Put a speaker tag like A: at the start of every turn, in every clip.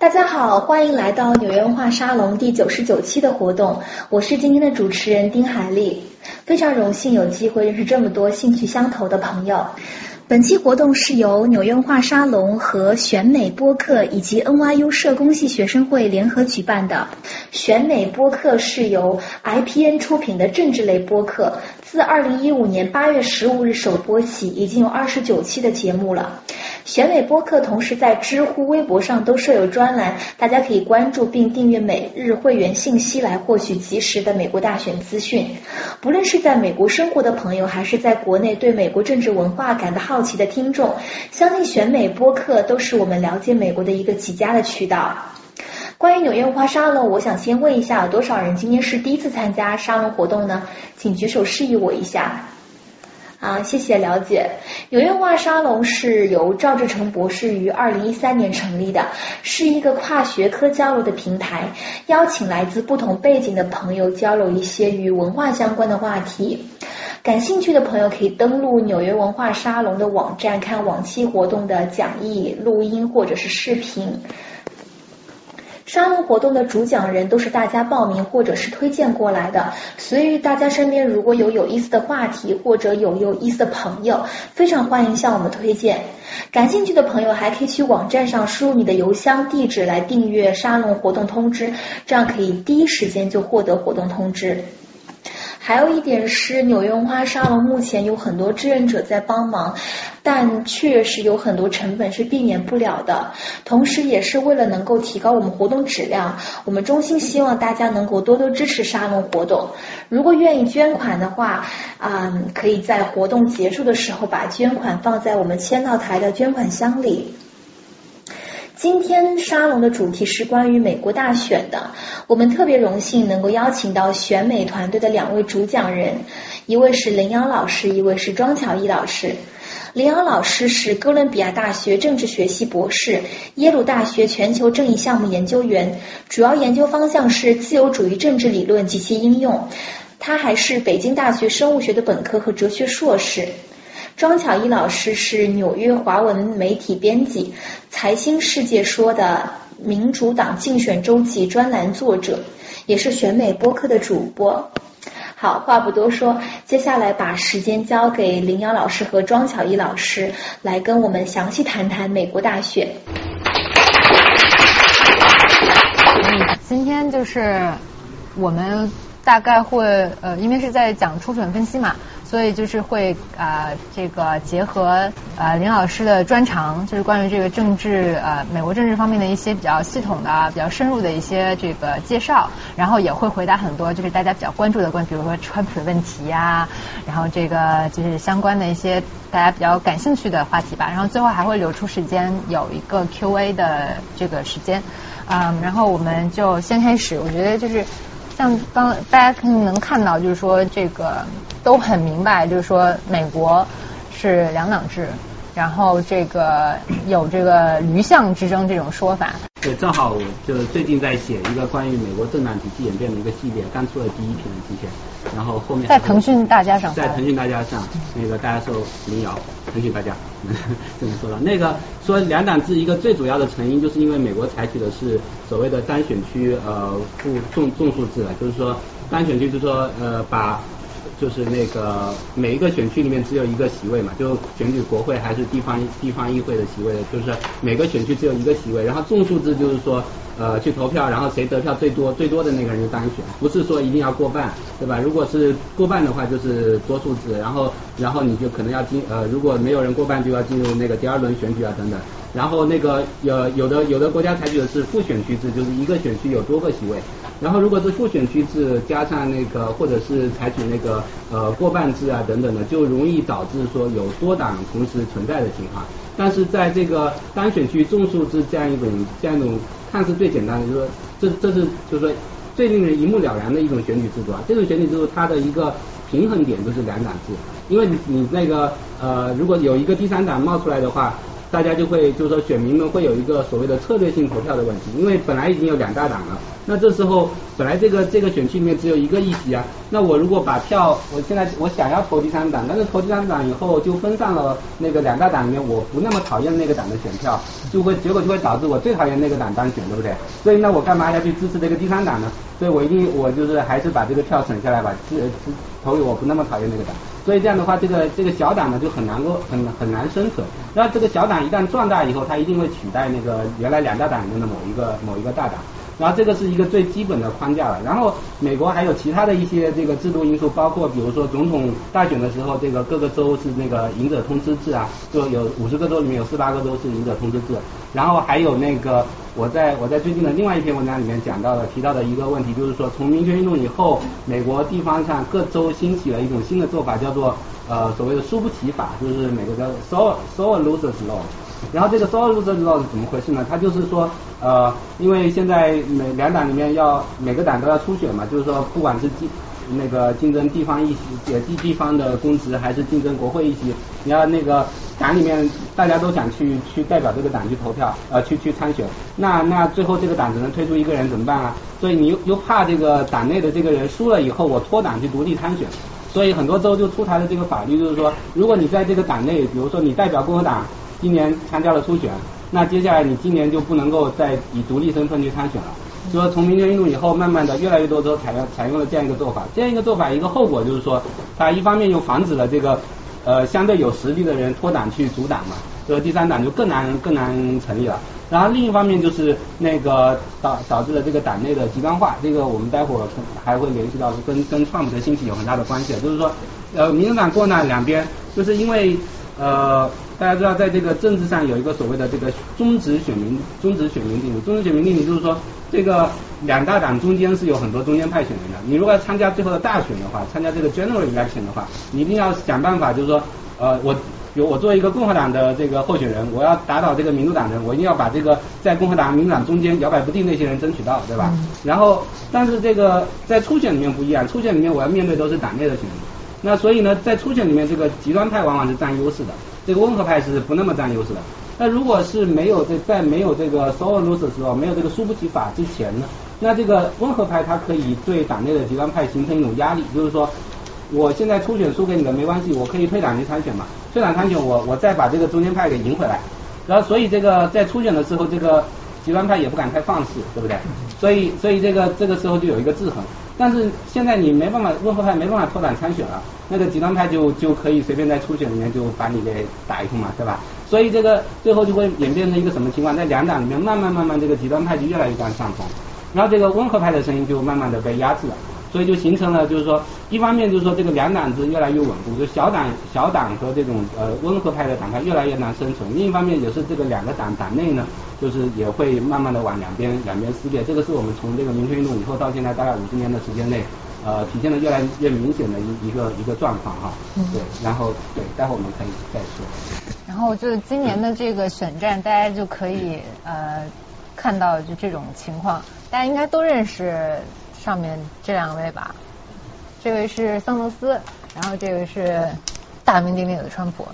A: 大家好，欢迎来到纽约文化沙龙第九十九期的活动，我是今天的主持人丁海丽，非常荣幸有机会认识这么多兴趣相投的朋友。本期活动是由纽约画沙龙和选美播客以及 NYU 社工系学生会联合举办的。选美播客是由 IPN 出品的政治类播客，自二零一五年八月十五日首播起，已经有二十九期的节目了。选美播客同时在知乎、微博上都设有专栏，大家可以关注并订阅每日会员信息来获取及时的美国大选资讯。不论是在美国生活的朋友，还是在国内对美国政治文化感到好奇的听众，相信选美播客都是我们了解美国的一个极佳的渠道。关于纽约文化沙龙，我想先问一下，有多少人今天是第一次参加沙龙活动呢？请举手示意我一下。啊，谢谢了解。纽约文化沙龙是由赵志成博士于二零一三年成立的，是一个跨学科交流的平台，邀请来自不同背景的朋友交流一些与文化相关的话题。感兴趣的朋友可以登录纽约文化沙龙的网站，看往期活动的讲义、录音或者是视频。沙龙活动的主讲人都是大家报名或者是推荐过来的，所以大家身边如果有有意思的话题或者有有意思的朋友，非常欢迎向我们推荐。感兴趣的朋友还可以去网站上输入你的邮箱地址来订阅沙龙活动通知，这样可以第一时间就获得活动通知。还有一点是，纽约文化沙龙目前有很多志愿者在帮忙，但确实有很多成本是避免不了的。同时，也是为了能够提高我们活动质量，我们衷心希望大家能够多多支持沙龙活动。如果愿意捐款的话，啊，可以在活动结束的时候把捐款放在我们签到台的捐款箱里。今天沙龙的主题是关于美国大选的，我们特别荣幸能够邀请到选美团队的两位主讲人，一位是林瑶老师，一位是庄巧艺老师。林瑶老师是哥伦比亚大学政治学系博士，耶鲁大学全球正义项目研究员，主要研究方向是自由主义政治理论及其应用。他还是北京大学生物学的本科和哲学硕士。庄巧艺老师是纽约华文媒体编辑，财新世界说的民主党竞选周记专栏作者，也是选美播客的主播。好，话不多说，接下来把时间交给林瑶老师和庄巧艺老师，来跟我们详细谈谈美国大选。
B: 嗯，今天就是我们大概会呃，因为是在讲初选分析嘛。所以就是会啊，这个结合呃林老师的专长，就是关于这个政治呃美国政治方面的一些比较系统的、比较深入的一些这个介绍，然后也会回答很多就是大家比较关注的关，比如说川普的问题呀，然后这个就是相关的一些大家比较感兴趣的话题吧。然后最后还会留出时间有一个 Q&A 的这个时间，嗯，然后我们就先开始。我觉得就是。像刚大家肯定能看到，就是说这个都很明白，就是说美国是两党制，然后这个有这个驴象之争这种说法。
C: 对，正好我就最近在写一个关于美国政党体系演变的一个系列，刚出了第一篇之前，然后后面
B: 在腾讯大家上，
C: 在腾讯大家上，那个大家说民谣，腾讯大家 这么说了。那个说两党制一个最主要的成因，就是因为美国采取的是所谓的单选区呃不众众数制了，就是说单选区就是说呃把。就是那个每一个选区里面只有一个席位嘛，就选举国会还是地方地方议会的席位，就是每个选区只有一个席位。然后众数制就是说，呃，去投票，然后谁得票最多最多的那个人就当选，不是说一定要过半，对吧？如果是过半的话，就是多数制，然后然后你就可能要进呃，如果没有人过半，就要进入那个第二轮选举啊等等。然后那个有有的有的国家采取的是复选区制，就是一个选区有多个席位。然后如果是复选区制加上那个或者是采取那个呃过半制啊等等的，就容易导致说有多党同时存在的情况。但是在这个单选区众数制这样一种这样一种看似最简单的，就是说这这是就是说最令人一目了然的一种选举制度啊。这种选举制度它的一个平衡点就是两党制，因为你你那个呃如果有一个第三党冒出来的话。大家就会就是说选民们会有一个所谓的策略性投票的问题，因为本来已经有两大党了，那这时候本来这个这个选区里面只有一个议席啊，那我如果把票，我现在我想要投第三党，但是投第三党以后就分散了那个两大党里面我不那么讨厌那个党的选票，就会结果就会导致我最讨厌那个党当选，对不对？所以那我干嘛要去支持这个第三党呢？所以我一定我就是还是把这个票省下来吧，支支投给我不那么讨厌那个党。所以这样的话，这个这个小党呢就很难够很很难生存。那这个小党一旦壮大以后，它一定会取代那个原来两大党中的某一个某一个大党。然后这个是一个最基本的框架了。然后美国还有其他的一些这个制度因素，包括比如说总统大选的时候，这个各个州是那个赢者通吃制啊，就有五十个州里面有四八个州是赢者通吃制。然后还有那个我在我在最近的另外一篇文章里面讲到的提到的一个问题，就是说从民权运动以后，美国地方上各州兴起了一种新的做法，叫做呃所谓的输不起法，就是美国叫 s o l s o l losers law，。然后这个 sole losers law 是怎么回事呢？它就是说呃因为现在每两党里面要每个党都要初选嘛，就是说不管是竞那个竞争地方议席呃地地方的公职，还是竞争国会议席，你要那个党里面大家都想去去代表这个党去投票呃去去参选，那那最后这个党只能推出一个人怎么办啊？所以你又又怕这个党内的这个人输了以后我脱党去独立参选，所以很多州就出台了这个法律，就是说如果你在这个党内，比如说你代表共和党今年参加了初选，那接下来你今年就不能够再以独立身份去参选了。说从民权运动以后，慢慢的越来越多都采用采用了这样一个做法，这样一个做法一个后果就是说，它一方面又防止了这个呃相对有实力的人脱党去阻党嘛，这个第三党就更难更难成立了。然后另一方面就是那个导导致了这个党内的极端化，这个我们待会儿还会联系到跟跟创普的兴起有很大的关系，就是说呃民主党共和党两边就是因为呃。大家知道，在这个政治上有一个所谓的这个中止选民中止选民定理。终止选民定理就是说，这个两大党中间是有很多中间派选人的。你如果要参加最后的大选的话，参加这个 general election 的话，你一定要想办法，就是说，呃，我比如我作为一个共和党的这个候选人，我要打倒这个民主党人，我一定要把这个在共和党、民主党中间摇摆不定那些人争取到，对吧？然后，但是这个在初选里面不一样，初选里面我要面对都是党内的选民，那所以呢，在初选里面，这个极端派往往是占优势的。这个温和派是不那么占优势的。那如果是没有这在没有这个 sole loser 的时候，没有这个输不起法之前呢，那这个温和派它可以对党内的极端派形成一种压力，就是说，我现在初选输给你的没关系，我可以退党去参选嘛，退党参选我我再把这个中间派给赢回来。然后所以这个在初选的时候，这个极端派也不敢太放肆，对不对？所以所以这个这个时候就有一个制衡。但是现在你没办法，温和派没办法拓展参选了，那个极端派就就可以随便在初选里面就把你给打一通嘛，对吧？所以这个最后就会演变成一个什么情况？在两党里面慢慢慢慢这个极端派就越来越占上风，然后这个温和派的声音就慢慢的被压制了。所以就形成了，就是说，一方面就是说这个两党制越来越稳固，就小党小党和这种呃温和派的党派越来越难生存；另一方面也是这个两个党党内呢，就是也会慢慢的往两边两边撕裂。这个是我们从这个民权运动以后到现在大概五十年的时间内，呃体现的越来越明显的一一个一个状况哈。对，然后对，待会我们可以再说。
B: 然后就是今年的这个选战，大家就可以呃看到就这种情况，大家应该都认识。上面这两位吧，这位是桑德斯，然后这个是大名鼎鼎的川普。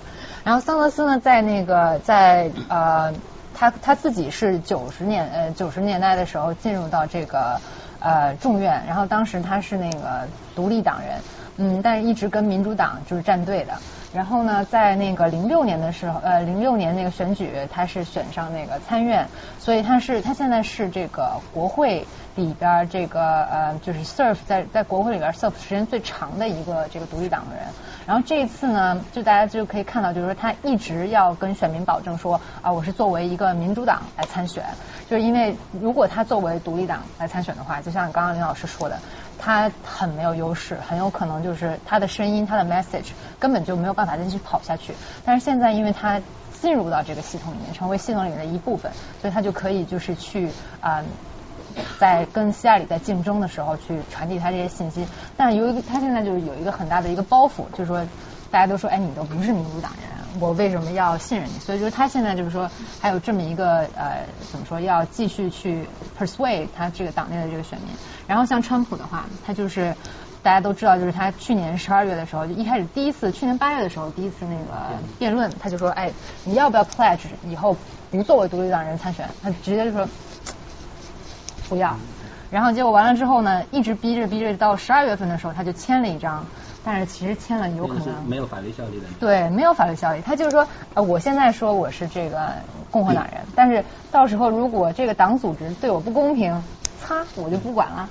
B: 然后桑德斯呢，在那个在呃，他他自己是九十年呃九十年代的时候进入到这个呃众院，然后当时他是那个独立党人，嗯，但是一直跟民主党就是站队的。然后呢，在那个零六年的时候，呃，零六年那个选举，他是选上那个参院，所以他是他现在是这个国会里边这个呃，就是 serve 在在国会里边 serve 时间最长的一个这个独立党的人。然后这一次呢，就大家就可以看到，就是说他一直要跟选民保证说啊，我是作为一个民主党来参选，就是因为如果他作为独立党来参选的话，就像刚刚林老师说的。他很没有优势，很有可能就是他的声音，他的 message 根本就没有办法继续跑下去。但是现在，因为他进入到这个系统里面，成为系统里面的一部分，所以他就可以就是去啊，在跟希拉里在竞争的时候去传递他这些信息。但由于他现在就是有一个很大的一个包袱，就是说大家都说，哎，你都不是民主党人。我为什么要信任你？所以就是他现在就是说，还有这么一个呃，怎么说，要继续去 persuade 他这个党内的这个选民。然后像川普的话，他就是大家都知道，就是他去年十二月的时候，就一开始第一次，去年八月的时候第一次那个辩论，他就说，哎，你要不要 pledge 以后不作为独立党人参选？他直接就说不要。然后结果完了之后呢，一直逼着逼着，到十二月份的时候，他就签了一张。但是其实签了有可能
C: 没有法律效力的。
B: 对，没有法律效力。他就是说，呃，我现在说我是这个共和党人，但是到时候如果这个党组织对我不公平，擦，我就不管了。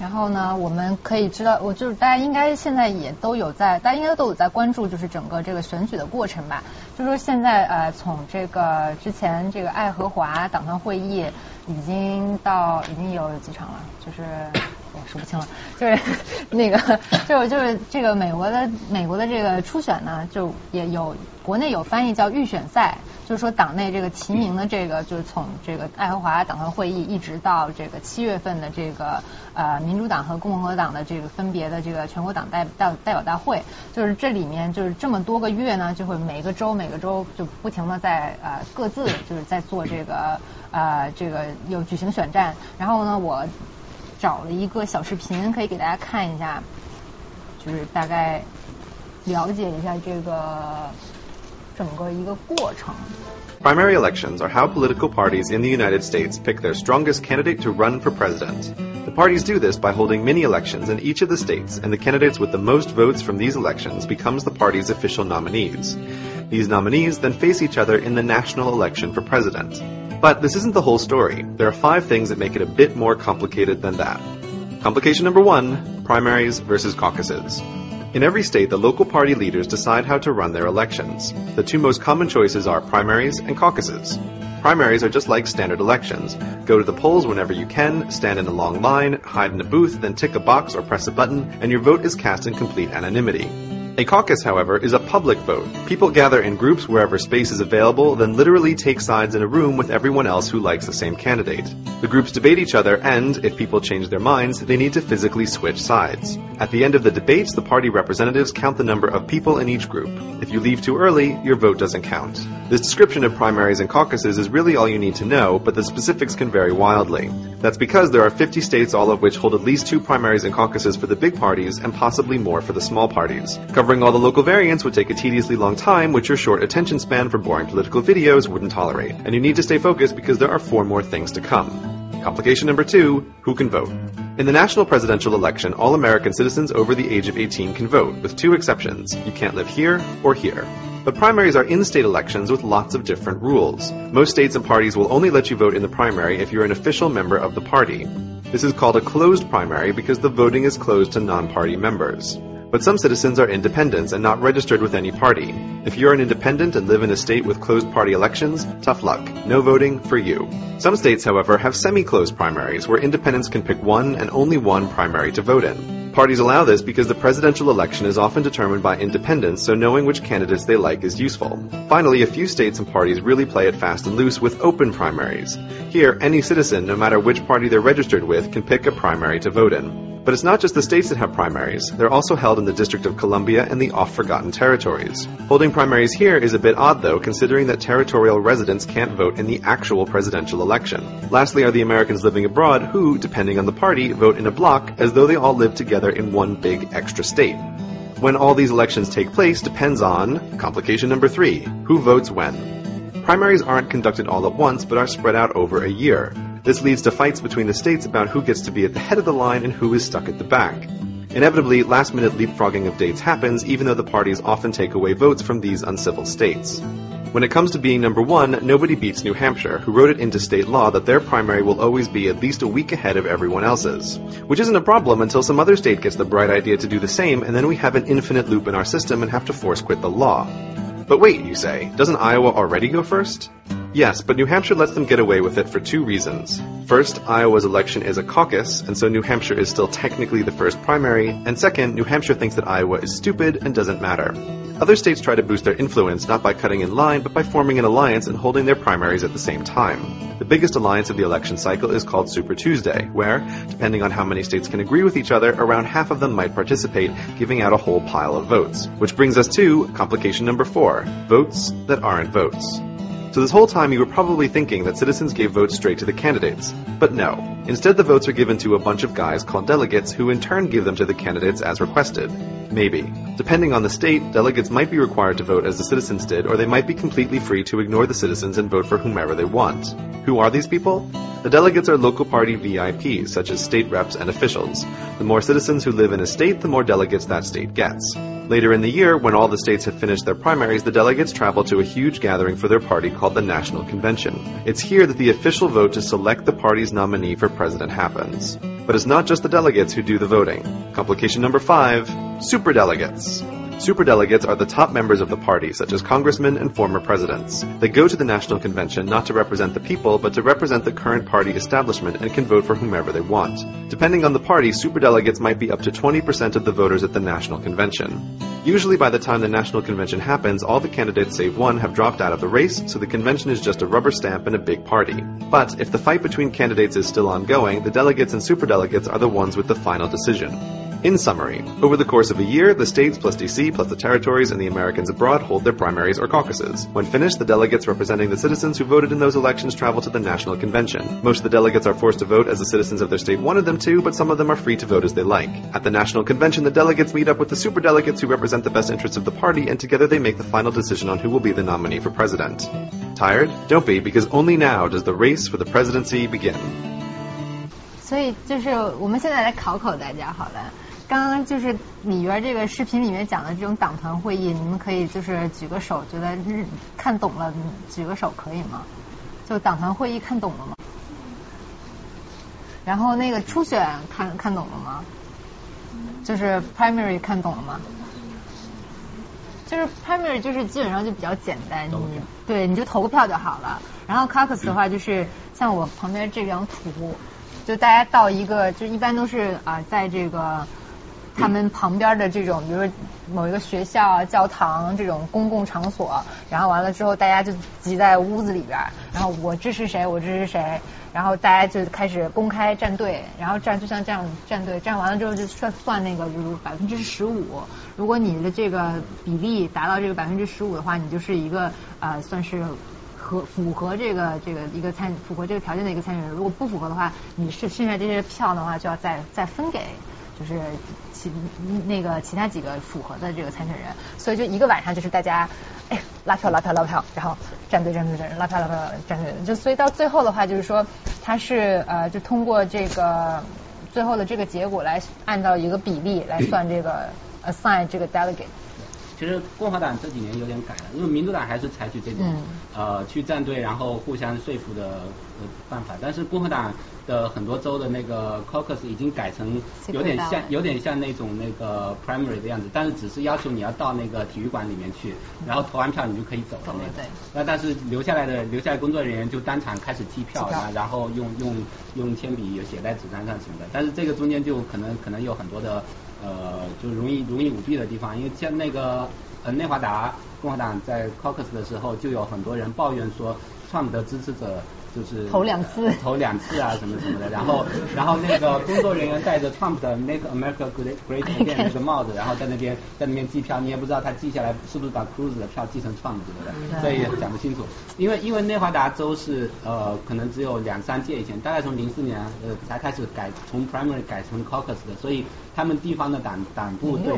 B: 然后呢，我们可以知道，我就是大家应该现在也都有在，大家应该都有在关注，就是整个这个选举的过程吧。就说现在呃，从这个之前这个爱荷华党团会议已经到已经有几场了，就是我数不清了，就是 那个就是就是这个美国的美国的这个初选呢，就也有国内有翻译叫预选赛。就是说，党内这个提名的这个，就是从这个爱荷华党团会议一直到这个七月份的这个呃民主党和共和党的这个分别的这个全国党代代代表大会，就是这里面就是这么多个月呢，就会每个州每个州就不停的在呃各自就是在做这个呃这个有举行选战，然后呢，我找了一个小视频可以给大家看一下，就是大概了解一下这个。
D: Primary elections are how political parties in the United States pick their strongest candidate to run for president. The parties do this by holding mini elections in each of the states, and the candidates with the most votes from these elections becomes the party's official nominees. These nominees then face each other in the national election for president. But this isn't the whole story. There are five things that make it a bit more complicated than that. Complication number one, primaries versus caucuses. In every state, the local party leaders decide how to run their elections. The two most common choices are primaries and caucuses. Primaries are just like standard elections. Go to the polls whenever you can, stand in a long line, hide in a booth, then tick a box or press a button, and your vote is cast in complete anonymity. A caucus, however, is a public vote. People gather in groups wherever space is available, then literally take sides in a room with everyone else who likes the same candidate. The groups debate each other, and, if people change their minds, they need to physically switch sides. At the end of the debates, the party representatives count the number of people in each group. If you leave too early, your vote doesn't count. This description of primaries and caucuses is really all you need to know, but the specifics can vary wildly. That's because there are 50 states, all of which hold at least two primaries and caucuses for the big parties, and possibly more for the small parties. Covering all the local variants would take a tediously long time, which your short attention span for boring political videos wouldn't tolerate. And you need to stay focused because there are four more things to come. Complication number two, who can vote? In the national presidential election, all American citizens over the age of 18 can vote, with two exceptions. You can't live here or here. But primaries are in-state elections with lots of different rules. Most states and parties will only let you vote in the primary if you're an official member of the party. This is called a closed primary because the voting is closed to non-party members. But some citizens are independents and not registered with any party. If you're an independent and live in a state with closed party elections, tough luck. No voting for you. Some states, however, have semi-closed primaries where independents can pick one and only one primary to vote in. Parties allow this because the presidential election is often determined by independents, so knowing which candidates they like is useful. Finally, a few states and parties really play it fast and loose with open primaries. Here, any citizen, no matter which party they're registered with, can pick a primary to vote in. But it's not just the states that have primaries. They're also held in the District of Columbia and the oft-forgotten territories. Holding primaries here is a bit odd though, considering that territorial residents can't vote in the actual presidential election. Lastly are the Americans living abroad who, depending on the party, vote in a block as though they all live together in one big extra state. When all these elections take place depends on complication number three, who votes when. Primaries aren't conducted all at once, but are spread out over a year. This leads to fights between the states about who gets to be at the head of the line and who is stuck at the back. Inevitably, last minute leapfrogging of dates happens, even though the parties often take away votes from these uncivil states. When it comes to being number one, nobody beats New Hampshire, who wrote it into state law that their primary will always be at least a week ahead of everyone else's. Which isn't a problem until some other state gets the bright idea to do the same, and then we have an infinite loop in our system and have to force quit the law. But wait, you say, doesn't Iowa already go first? Yes, but New Hampshire lets them get away with it for two reasons. First, Iowa's election is a caucus, and so New Hampshire is still technically the first primary, and second, New Hampshire thinks that Iowa is stupid and doesn't matter. Other states try to boost their influence not by cutting in line, but by forming an alliance and holding their primaries at the same time. The biggest alliance of the election cycle is called Super Tuesday, where, depending on how many states can agree with each other, around half of them might participate, giving out a whole pile of votes. Which brings us to complication number four votes that aren't votes. So this whole time you were probably thinking that citizens gave votes straight to the candidates. But no. Instead the votes are given to a bunch of guys called delegates who in turn give them to the candidates as requested. Maybe. Depending on the state, delegates might be required to vote as the citizens did, or they might be completely free to ignore the citizens and vote for whomever they want. Who are these people? The delegates are local party VIPs, such as state reps and officials. The more citizens who live in a state, the more delegates that state gets. Later in the year, when all the states have finished their primaries, the delegates travel to a huge gathering for their party called the National Convention. It's here that the official vote to select the party's nominee for president happens. But it's not just the delegates who do the voting. Complication number five, superdelegates. Superdelegates are the top members of the party, such as congressmen and former presidents. They go to the National Convention not to represent the people, but to represent the current party establishment and can vote for whomever they want. Depending on the party, superdelegates might be up to 20% of the voters at the National Convention. Usually by the time the National Convention happens, all the candidates save one have dropped out of the race, so the convention is just a rubber stamp and a big party. But if the fight between candidates is still ongoing, the delegates and superdelegates are the ones with the final decision. In summary, over the course of a year, the states plus DC plus the territories and the Americans abroad hold their primaries or caucuses. When finished, the delegates representing the citizens who voted in those elections travel to the National Convention. Most of the delegates are forced to vote as the citizens of their state wanted them to, but some of them are free to vote as they like. At the National Convention, the delegates meet up with the superdelegates who represent the best interests of the party, and together they make the final decision on who will be the nominee for president. Tired? Don't be, because only now does the race for the presidency begin.
B: 所以就是我们现在来考考大家好了。 刚刚就是里边这个视频里面讲的这种党团会议，你们可以就是举个手，觉得日看懂了，举个手可以吗？就党团会议看懂了吗？然后那个初选看看懂了吗？就是 primary 看懂了吗？就是 primary 就是基本上就比较简单，你对你就投个票就好了。然后 caucus 的话就是像我旁边这张图，就大家到一个就一般都是啊在这个。他们旁边的这种，比如说某一个学校啊、教堂这种公共场所，然后完了之后，大家就挤在屋子里边，然后我支持谁，我支持谁，然后大家就开始公开站队，然后站就像这样站队，站完了之后就算算那个，比如百分之十五，如果你的这个比例达到这个百分之十五的话，你就是一个啊算是合符合这个这个一个参符合这个条件的一个参选人，如果不符合的话，你是剩下这些票的话就要再再分给。就是其那个其他几个符合的这个参选人，所以就一个晚上就是大家哎拉票拉票拉票，然后站队站队站队拉票拉票站队，就所以到最后的话就是说他是呃就通过这个最后的这个结果来按照一个比例来算这个 assign 这个 delegate。
C: 其实共和党这几年有点改了，因为民主党还是采取这种呃去站队然后互相说服的呃办法，但是共和党的很多州的那个 caucus 已经改成有点像有点像那种那个 primary 的样子，但是只是要求你要到那个体育馆里面去，然后投完票你就可以走了那但是留下来的留下来工作人员就当场开始计票，然后用用用铅笔写在纸张上什么的，但是这个中间就可能可能有很多的。呃，就容易容易舞弊的地方，因为像那个呃内华达共和党在 caucus 的时候，就有很多人抱怨说，Trump 的支持者。就是
B: 投两次，
C: 投两次啊，什么什么的。然后，然后那个工作人员戴着 Trump 的 Make America Great Great Again 那个帽子，然后在那边在那边计票，你也不知道他记下来是不是把 Cruz 的票记成 Trump 的，所以讲不清楚。因为因为内华达州是呃可能只有两三届以前，大概从零四年呃才开始改从 Primary 改成 Caucus 的，所以他们地方的党党部对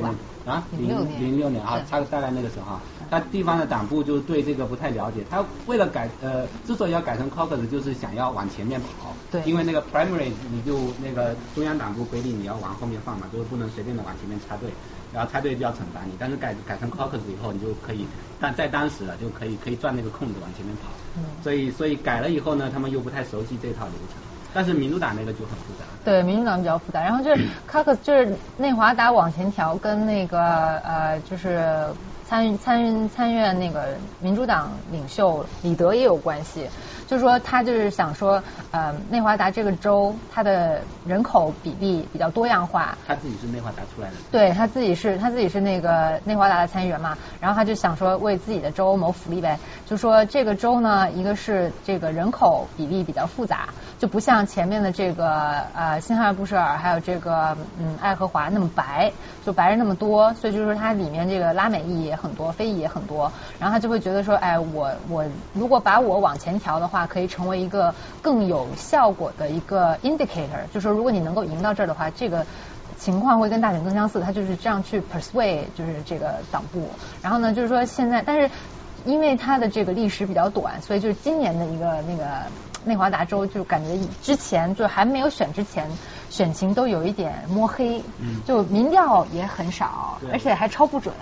C: 啊零零六年啊，差大概那个时候，他地方的党部就对这个不太了解，他为了改呃之所以要改成 Caucus。就是想要往前面跑，
B: 对，
C: 因为那个 primary 你就那个中央党部规定你要往后面放嘛，就是不能随便的往前面插队，然后插队就要惩罚你。但是改改成 caucus 以后，你就可以，但在当时了就可以可以转那个空子往前面跑。嗯，所以所以改了以后呢，他们又不太熟悉这套流程。但是民主党那个就很复杂。
B: 对，民主党比较复杂。然后就是 caucus 就是内华达往前调，跟那个呃就是参参参院那个民主党领袖李德也有关系。就是说他就是想说，呃，内华达这个州它的人口比例比较多样化。
C: 他自己是内华达出来的。
B: 对他自己是他自己是那个内华达的参议员嘛，然后他就想说为自己的州谋福利呗，就说这个州呢，一个是这个人口比例比较复杂，就不像前面的这个呃新罕布什尔还有这个嗯爱荷华那么白，就白人那么多，所以就是说它里面这个拉美裔也很多，非裔也很多，然后他就会觉得说，哎，我我如果把我往前调的话，可以成为一个更有效果的一个 indicator，就说如果你能够赢到这儿的话，这个。情况会跟大选更相似，他就是这样去 persuade 就是这个党部，然后呢，就是说现在，但是因为他的这个历史比较短，所以就是今年的一个那个内华达州，就感觉之前就还没有选之前，选情都有一点摸黑，嗯就民调也很少，而且还超不准。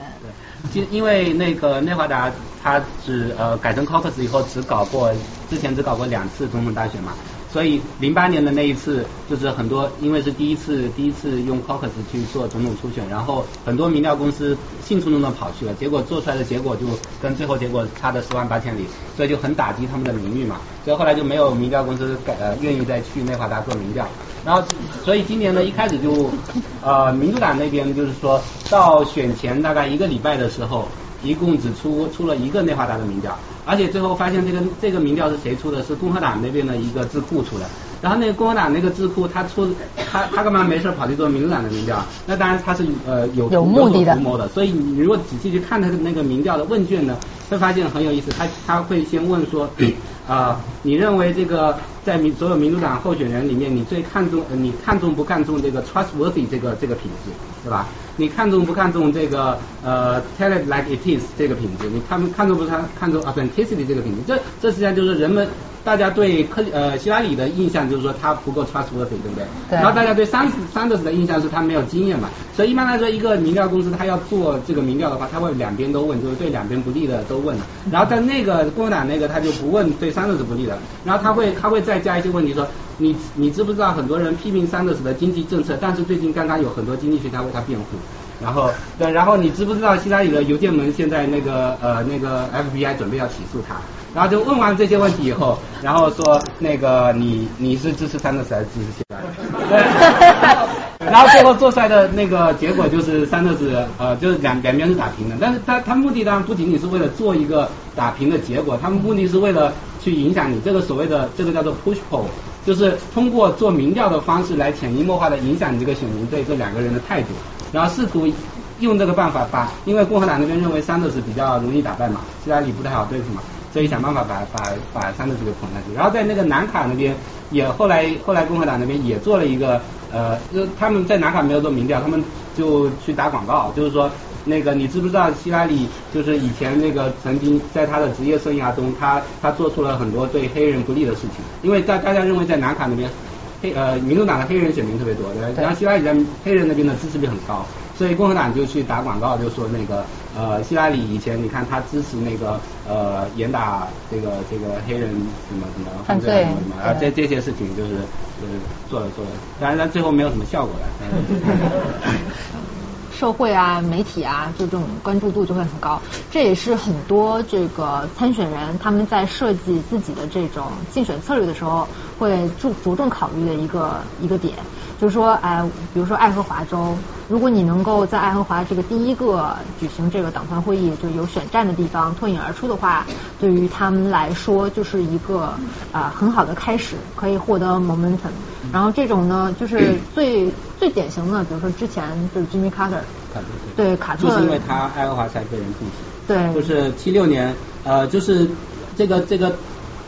C: 对，因因为那个内华达它只呃改成 caucus 以后只搞过，之前只搞过两次总统大选嘛。所以零八年的那一次，就是很多因为是第一次第一次用 caucus 去做总统初选，然后很多民调公司兴冲冲的跑去了，结果做出来的结果就跟最后结果差的十万八千里，所以就很打击他们的名誉嘛。所以后来就没有民调公司改呃愿意再去内华达做民调。然后所以今年呢一开始就呃民主党那边就是说到选前大概一个礼拜的时候，一共只出出了一个内华达的民调。而且最后发现这个这个民调是谁出的？是共和党那边的一个智库出的。然后那个共和党那个智库，他出他他干嘛没事跑去做民主党的民调？那当然他是呃有
B: 有目的的。
C: 所以你如果仔细去看他的那个民调的问卷呢，会发现很有意思。他他会先问说 啊，你认为这个在民所有民主党候选人里面，你最看重你看重不看重这个 trustworthy 这个这个品质，对吧？你看重不看重这个呃 tell it like it is 这个品质？你看看重不看看重 authenticity 这个品质？这这实际上就是人们大家对科呃希拉里的印象就是说他不够 trustworthy，对不对？
B: 对。
C: 然后大家对桑桑德斯的印象是他没有经验嘛？所以一般来说，一个民调公司他要做这个民调的话，他会两边都问，就是对两边不利的都问。然后但那个共和党那个他就不问对桑德斯不利的，然后他会他会再加一些问题说，你你知不知道很多人批评桑德斯的经济政策，但是最近刚刚有很多经济学家为他辩护。然后，对，然后你知不知道希拉里的邮件门现在那个呃那个 FBI 准备要起诉他？然后就问完这些问题以后，然后说那个你你是支持桑德斯还是支持希拉里？对，然后最后做出来的那个结果就是桑德斯呃就是两两边是打平的，但是他他目的当然不仅仅是为了做一个打平的结果，他们目的是为了去影响你这个所谓的这个叫做 push poll，就是通过做民调的方式来潜移默化的影响你这个选民对这两个人的态度。然后试图用这个办法把，因为共和党那边认为桑德斯比较容易打败嘛，希拉里不太好对付嘛，所以想办法把把把桑德斯给捧上去。然后在那个南卡那边也后来后来共和党那边也做了一个呃，他们在南卡没有做民调，他们就去打广告，就是说那个你知不知道希拉里就是以前那个曾经在他的职业生涯中，他他做出了很多对黑人不利的事情，因为大大家认为在南卡那边。黑呃，民主党的黑人选民特别多，对然后希拉里在黑人那边的支持率很高，所以共和党就去打广告，就说那个呃，希拉里以前你看他支持那个呃，严打这个这个黑人什么什么犯罪什么什么啊，这这些事情就是就是做了做了，当然他最后没有什么效果了。
B: 社会啊，媒体啊，就这种关注度就会很高。这也是很多这个参选人他们在设计自己的这种竞选策略的时候，会注着重考虑的一个一个点。就是说，哎，比如说爱荷华州，如果你能够在爱荷华这个第一个举行这个党团会议，就有选战的地方脱颖而出的话，对于他们来说就是一个啊很好的开始，可以获得 momentum。然后这种呢，就是最最典型的，比如说之前就是 Jimmy Carter，对。卡特，
C: 就是因为他爱荷华才被人支持，
B: 对，
C: 就是七六年，呃，就是这个这个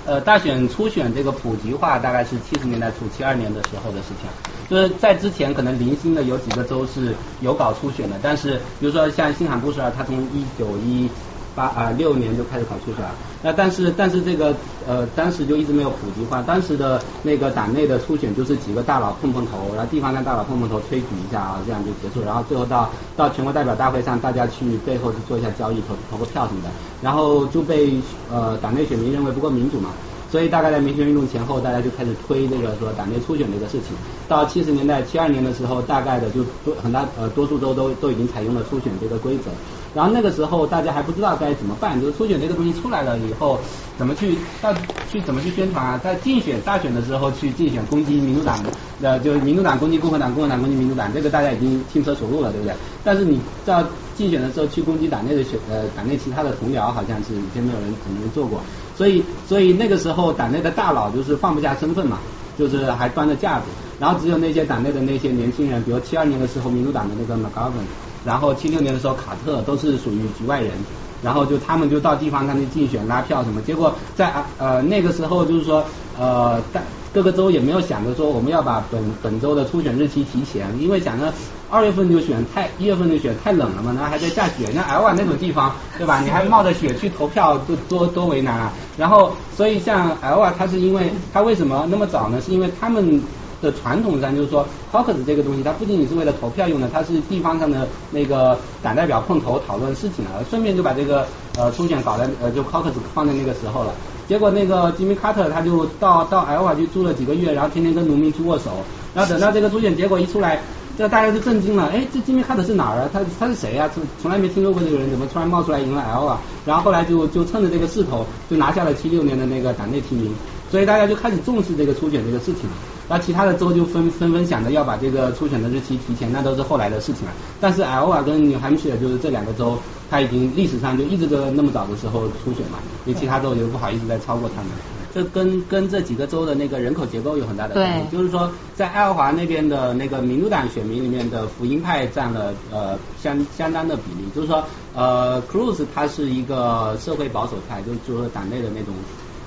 C: 呃大选初选这个普及化，大概是七十年代初七二年的时候的事情。就是在之前可能零星的有几个州是有搞初选的，但是比如说像新罕布什尔，他从一九一八啊六年就开始搞初选。那但是但是这个呃当时就一直没有普及化，当时的那个党内的初选就是几个大佬碰碰头，然后地方上大佬碰碰头推举一下啊，这样就结束，然后最后到到全国代表大会上，大家去背后去做一下交易，投投个票什么的，然后就被呃党内选民认为不够民主嘛。所以大概在民权运动前后，大家就开始推这个说党内初选这个事情。到七十年代七二年的时候，大概的就多很大呃多数州都都已经采用了初选这个规则。然后那个时候大家还不知道该怎么办，就是初选这个东西出来了以后，怎么去到去怎么去宣传啊？在竞选大选的时候去竞选攻击民主党，呃，就是民主党攻击共和党，共和党攻击民主党，这个大家已经轻车熟路了，对不对？但是你到竞选的时候去攻击党内的选呃党内其他的同僚，好像是以前没有人可能做过，所以所以那个时候党内的大佬就是放不下身份嘛，就是还端着架子，然后只有那些党内的那些年轻人，比如七二年的时候民主党的那个 McGovern。然后七六年的时候，卡特都是属于局外人，然后就他们就到地方上去竞选拉票什么，结果在呃那个时候就是说呃各各个州也没有想着说我们要把本本周的初选日期提前，因为想着二月份就选太一月份就选太冷了嘛，然后还在下雪，像 L 瓦那种地方对吧？你还冒着雪去投票，多多多为难啊！然后所以像 L 瓦，它是因为它为什么那么早呢？是因为他们。传统上就是说，caucus 这个东西，它不仅仅是为了投票用的，它是地方上的那个党代表碰头讨论事情啊，顺便就把这个呃初选搞在呃就 caucus 放在那个时候了。结果那个吉米卡特他就到到艾奥瓦去住了几个月，然后天天跟农民去握手，然后等到这个初选结果一出来，这大家就震惊了，哎，这吉米卡特是哪儿啊？他他是谁啊？从从来没听说过这个人，怎么突然冒出来赢了艾奥瓦？然后后来就就趁着这个势头，就拿下了七六年的那个党内提名，所以大家就开始重视这个初选这个事情了。那其他的州就纷纷纷想着要把这个初选的日期提前，那都是后来的事情了。但是艾奥瓦跟纽汉 r e 就是这两个州，它已经历史上就一直都那么早的时候初选嘛，因为其他州就不好意思再超过他们。这跟跟这几个州的那个人口结构有很大的关系。就是说，在爱奥华那边的那个民主党选民里面的福音派占了呃相相当的比例。就是说，呃，Cruz 他是一个社会保守派，就就是党内的那种。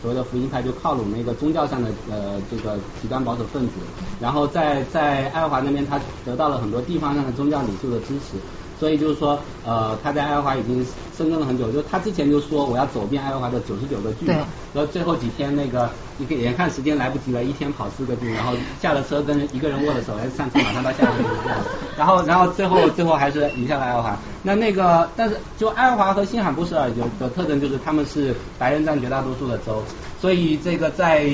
C: 所谓的福音派就靠拢那个宗教上的呃这个极端保守分子，然后在在爱华那边他得到了很多地方上的宗教领袖的支持。所以就是说，呃，他在爱荷华已经深耕了很久。就他之前就说我要走遍爱荷华的九十九个郡，然后最后几天那个一个眼看时间来不及了，一天跑四个郡，然后下了车跟一个人握了手，来上车马上到下一个郡，然 后然后最后最后还是赢下了爱荷华。那那个但是就爱荷华和新罕布什尔有的特征就是他们是白人占绝大多数的州，所以这个在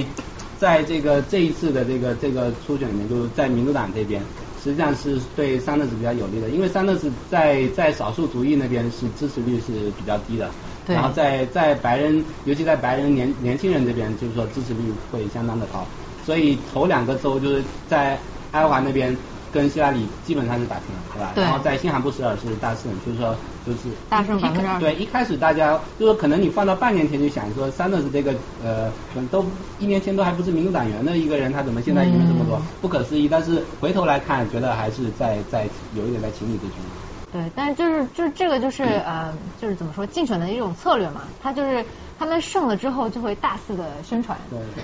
C: 在这个这一次的这个这个初选里面，就是在民主党这边。实际上是对桑德斯比较有利的，因为桑德斯在在少数族裔那边是支持率是比较低的，然后在在白人，尤其在白人年年轻人这边，就是说支持率会相当的高，所以头两个州就是在爱荷华那边。跟希拉里基本上是打平了，对吧？然后在新罕布什尔是大胜，就是说就是
B: 大胜百分之二。
C: 对，一开始大家就是可能你放到半年前就想说，三的是这个呃，都一年前都还不是民主党员的一个人，他怎么现在赢了这么多？不可思议。但是回头来看，觉得还是在在有一点在情理之中。
B: 对，但是就是就是这个就是呃，就是怎么说竞选的一种策略嘛，他就是。他们胜了之后就会大肆的宣传，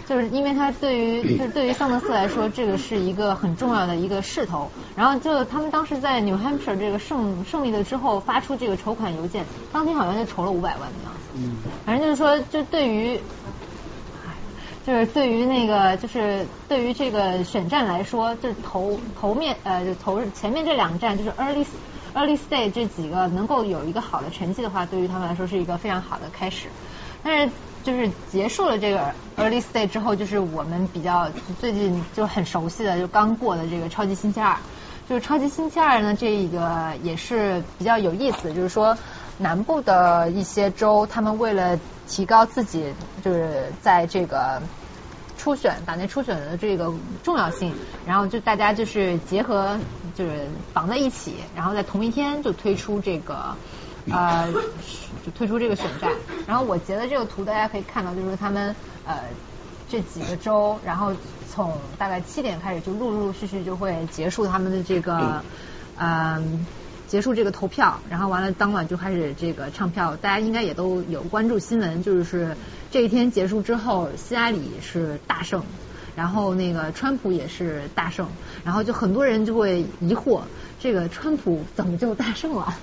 B: 就是因为他对于 就是对于桑德斯来说，这个是一个很重要的一个势头。然后就他们当时在 New Hampshire 这个胜胜利了之后发出这个筹款邮件，当天好像就筹了五百万的样子。嗯，反正就是说，就对于，就是对于那个就是对于这个选战来说，就是头头面呃就头前面这两站就是 early early stage 这几个能够有一个好的成绩的话，对于他们来说是一个非常好的开始。但是就是结束了这个 early stage 之后，就是我们比较最近就很熟悉的，就刚过的这个超级星期二。就是超级星期二呢，这个也是比较有意思，就是说南部的一些州，他们为了提高自己就是在这个初选党内初选的这个重要性，然后就大家就是结合就是绑在一起，然后在同一天就推出这个。呃，就退出这个选战，然后我截的这个图，大家可以看到，就是他们呃这几个州，然后从大概七点开始，就陆陆续续就会结束他们的这个嗯结束这个投票，然后完了当晚就开始这个唱票，大家应该也都有关注新闻，就是这一天结束之后，希拉里是大胜。然后那个川普也是大胜，然后就很多人就会疑惑，这个川普怎么就大胜了？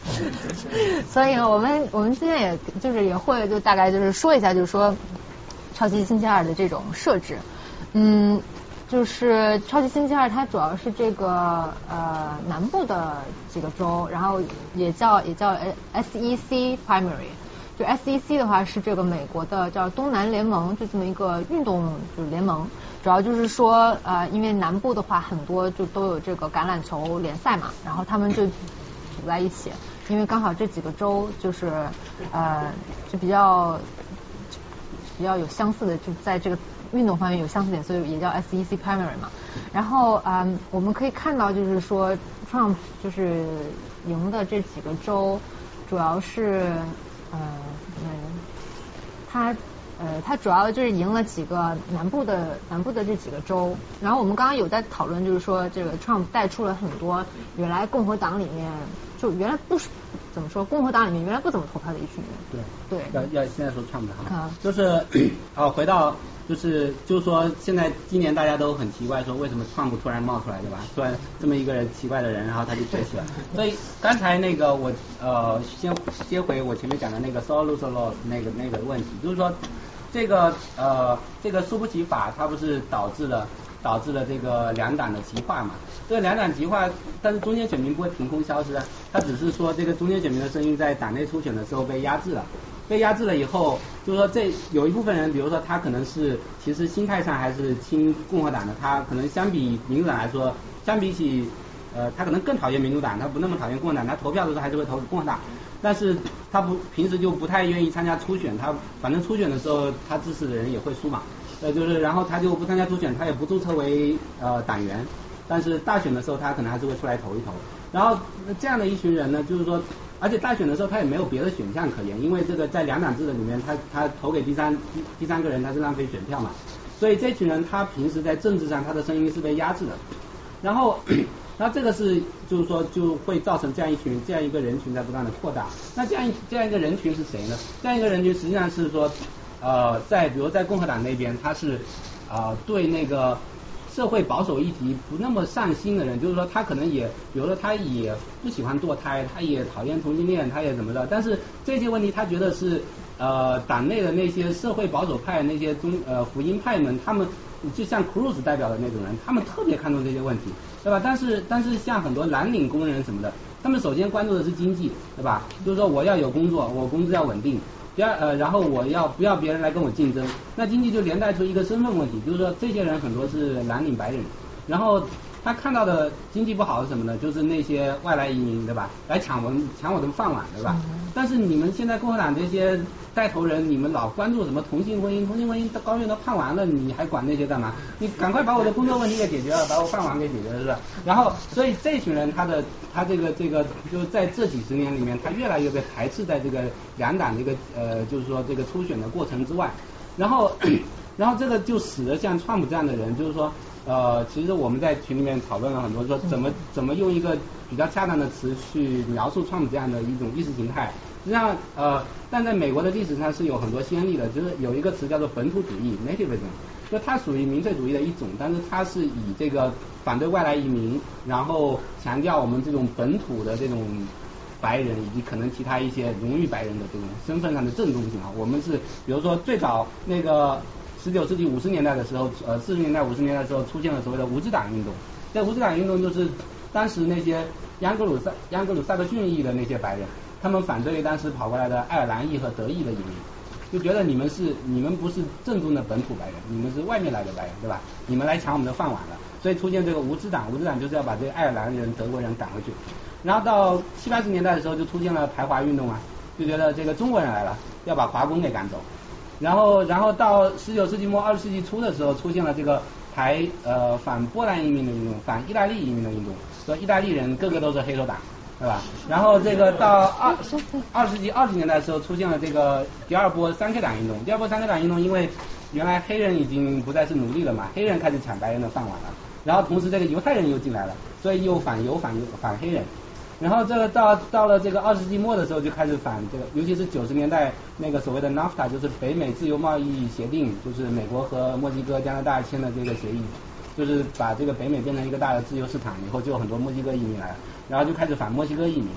B: 所以呢，我们我们今天也就是也会就大概就是说一下，就是说超级星期二的这种设置，嗯，就是超级星期二它主要是这个呃南部的几个州，然后也叫也叫 S E C Primary。就 SEC 的话是这个美国的叫东南联盟，就这么一个运动就是联盟，主要就是说呃，因为南部的话很多就都有这个橄榄球联赛嘛，然后他们就组在一起，因为刚好这几个州就是呃就比较比较有相似的，就在这个运动方面有相似点，所以也叫 SEC primary 嘛。然后嗯，我们可以看到就是说 Trump 就是赢的这几个州，主要是呃嗯他。呃，他主要就是赢了几个南部的南部的这几个州，然后我们刚刚有在讨论，就是说这个 Trump 带出了很多原来共和党里面就原来不是怎么说共和党里面原来不怎么投票的一群人。
C: 对。
B: 对。
C: 要要现在说 Trump 哈，就是啊回到就是就是说现在今年大家都很奇怪，说为什么 Trump 突然冒出来对吧？突然这么一个人奇怪的人，然后他就崛起了。所以刚才那个我呃先接回我前面讲的那个 s o l u t i o law 那个那个问题，就是说。这个呃，这个输不起法，它不是导致了导致了这个两党的极化嘛？这个两党极化，但是中间选民不会凭空消失，他只是说这个中间选民的声音在党内初选的时候被压制了，被压制了以后，就是说这有一部分人，比如说他可能是其实心态上还是亲共和党的，他可能相比民主党来说，相比起呃，他可能更讨厌民主党，他不那么讨厌共和党，他投票的时候还是会投共和党。但是他不平时就不太愿意参加初选，他反正初选的时候他支持的人也会输嘛，呃就是然后他就不参加初选，他也不注册为呃党员，但是大选的时候他可能还是会出来投一投，然后这样的一群人呢，就是说，而且大选的时候他也没有别的选项可言，因为这个在两党制的里面，他他投给第三第第三个人他是浪费选票嘛，所以这群人他平时在政治上他的声音是被压制的，然后。那这个是，就是说，就会造成这样一群、这样一个人群在不断的扩大。那这样一这样一个人群是谁呢？这样一个人群实际上是说，呃，在比如在共和党那边，他是啊对那个社会保守议题不那么上心的人，就是说他可能也，比如说他也不喜欢堕胎，他也讨厌同性恋，他也怎么的，但是这些问题他觉得是呃党内的那些社会保守派那些中呃福音派们，他们就像 Cruz 代表的那种人，他们特别看重这些问题。对吧？但是但是像很多蓝领工人什么的，他们首先关注的是经济，对吧？就是说我要有工作，我工资要稳定。第二呃，然后我要不要别人来跟我竞争？那经济就连带出一个身份问题，就是说这些人很多是蓝领白领，然后他看到的经济不好是什么呢？就是那些外来移民，对吧？来抢我们抢我的饭碗，对吧？但是你们现在共和党这些。带头人，你们老关注什么同性婚姻？同性婚姻高院都判完了，你还管那些干嘛？你赶快把我的工作问题给解决了，把我饭碗给解决了，是吧？然后，所以这群人他的他这个这个，就在这几十年里面，他越来越被排斥在这个两党这个呃，就是说这个初选的过程之外。然后，然后这个就使得像川普这样的人，就是说呃，其实我们在群里面讨论了很多，说怎么怎么用一个比较恰当的词去描述川普这样的一种意识形态。实际上，呃，但在美国的历史上是有很多先例的，就是有一个词叫做本土主义 （nativism），就它属于民粹主义的一种，但是它是以这个反对外来移民，然后强调我们这种本土的这种白人以及可能其他一些荣誉白人的这种身份上的正宗性啊。我们是，比如说最早那个十九世纪五十年代的时候，呃，四十年代五十年代的时候出现了所谓的无知党运动，这无知党运动就是当时那些央格鲁萨央格鲁萨克逊裔的那些白人。他们反对当时跑过来的爱尔兰裔和德裔的移民，就觉得你们是你们不是正宗的本土白人，你们是外面来的白人，对吧？你们来抢我们的饭碗了，所以出现这个无知党，无知党就是要把这个爱尔兰人、德国人赶回去。然后到七八十年代的时候，就出现了排华运动啊，就觉得这个中国人来了，要把华工给赶走。然后，然后到十九世纪末二十世纪初的时候，出现了这个排呃反波兰移民的运动，反意大利移民的运动，说意大利人个个都是黑手党。对吧？然后这个到二二世纪二十年代的时候，出现了这个第二波三 K 党运动。第二波三 K 党运动，因为原来黑人已经不再是奴隶了嘛，黑人开始抢白人的饭碗了。然后同时这个犹太人又进来了，所以又反犹反犹反黑人。然后这个到到了这个二十世纪末的时候，就开始反这个，尤其是九十年代那个所谓的 NAFTA，就是北美自由贸易协定，就是美国和墨西哥、加拿大签的这个协议，就是把这个北美变成一个大的自由市场以后，就有很多墨西哥移民来了。然后就开始反墨西哥移民，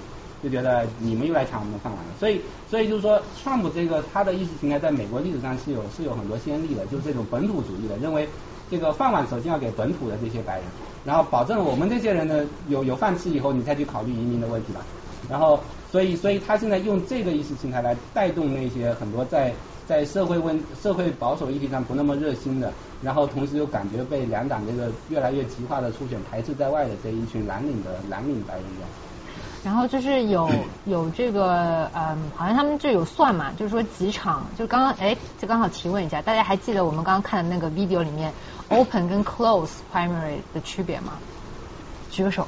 C: 就觉得你们又来抢我们的饭碗了。所以，所以就是说，川普这个他的意识形态在美国历史上是有是有很多先例的，就是这种本土主义的，认为这个饭碗首先要给本土的这些白人，然后保证我们这些人呢有有饭吃以后，你再去考虑移民的问题吧。然后，所以，所以他现在用这个意识形态来带动那些很多在在社会问社会保守议题上不那么热心的。然后同时又感觉被两党这个越来越极化的初选排斥在外的这一群蓝领的蓝领白人
B: 然后就是有 有这个嗯，好像他们就有算嘛，就是说几场，就刚刚哎，就刚好提问一下，大家还记得我们刚刚看的那个 video 里面 open 跟 close primary 的区别吗？举个手。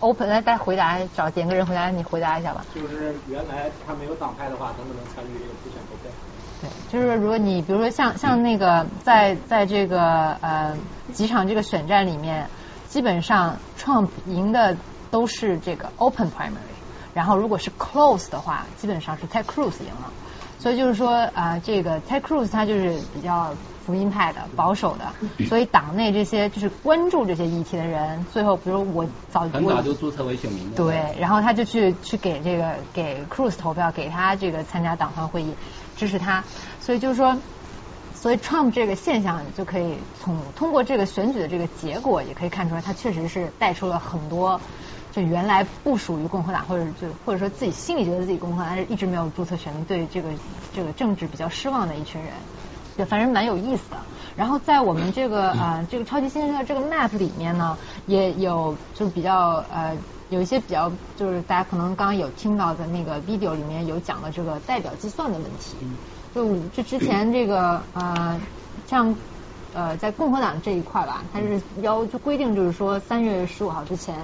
B: open 来，大家回答，找点个人回答，你回答一下吧。
C: 就是原来他没有党派的话，能不能参与这个初选投票？
B: 对，就是如果你比如说像像那个在在这个呃几场这个选战里面，基本上 Trump 赢的都是这个 open primary，然后如果是 close 的话，基本上是 Ted Cruz 赢了。所以就是说啊，这个 Ted Cruz 他就是比较福音派的、保守的，所以党内这些就是关注这些议题的人，最后比如我早
C: 很早就注册为选民的。
B: 对，然后他就去去给这个给 Cruz 投票，给他这个参加党团会议，支持他。所以就是说，所以 Trump 这个现象就可以从通过这个选举的这个结果，也可以看出来，他确实是带出了很多。就原来不属于共和党，或者就或者说自己心里觉得自己共和党，但是一直没有注册选民，对这个这个政治比较失望的一群人，就反正蛮有意思的。然后在我们这个啊这个超级新生的这个 map 里面呢，也有就比较呃有一些比较就是大家可能刚刚有听到的那个 video 里面有讲的这个代表计算的问题。就就之前这个呃像呃在共和党这一块吧，它是要就规定就是说三月十五号之前。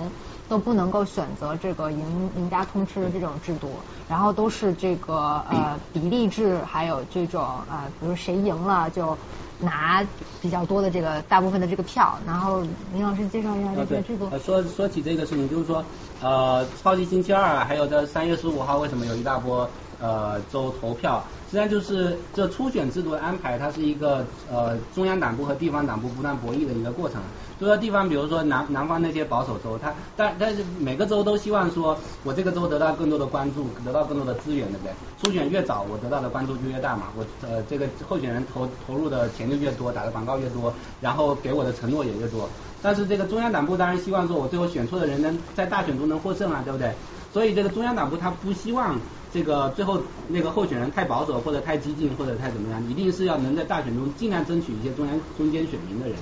B: 都不能够选择这个赢赢家通吃的这种制度，然后都是这个呃比例制，还有这种呃，比如谁赢了就拿比较多的这个大部分的这个票。然后林老师介绍一下这个制度。
C: 说说起这个事情，就是说呃，超级星期二还有在三月十五号为什么有一大波呃州投票？实际上就是这初选制度的安排，它是一个呃中央党部和地方党部不断博弈的一个过程。就说地方，比如说南南方那些保守州，他但但是每个州都希望说，我这个州得到更多的关注，得到更多的资源，对不对？初选越早，我得到的关注就越大嘛，我呃这个候选人投投入的钱就越多，打的广告越多，然后给我的承诺也越多。但是这个中央党部当然希望说我最后选出的人能在大选中能获胜啊，对不对？所以这个中央党部他不希望这个最后那个候选人太保守或者太激进或者太怎么样，一定是要能在大选中尽量争取一些中央中间选民的人。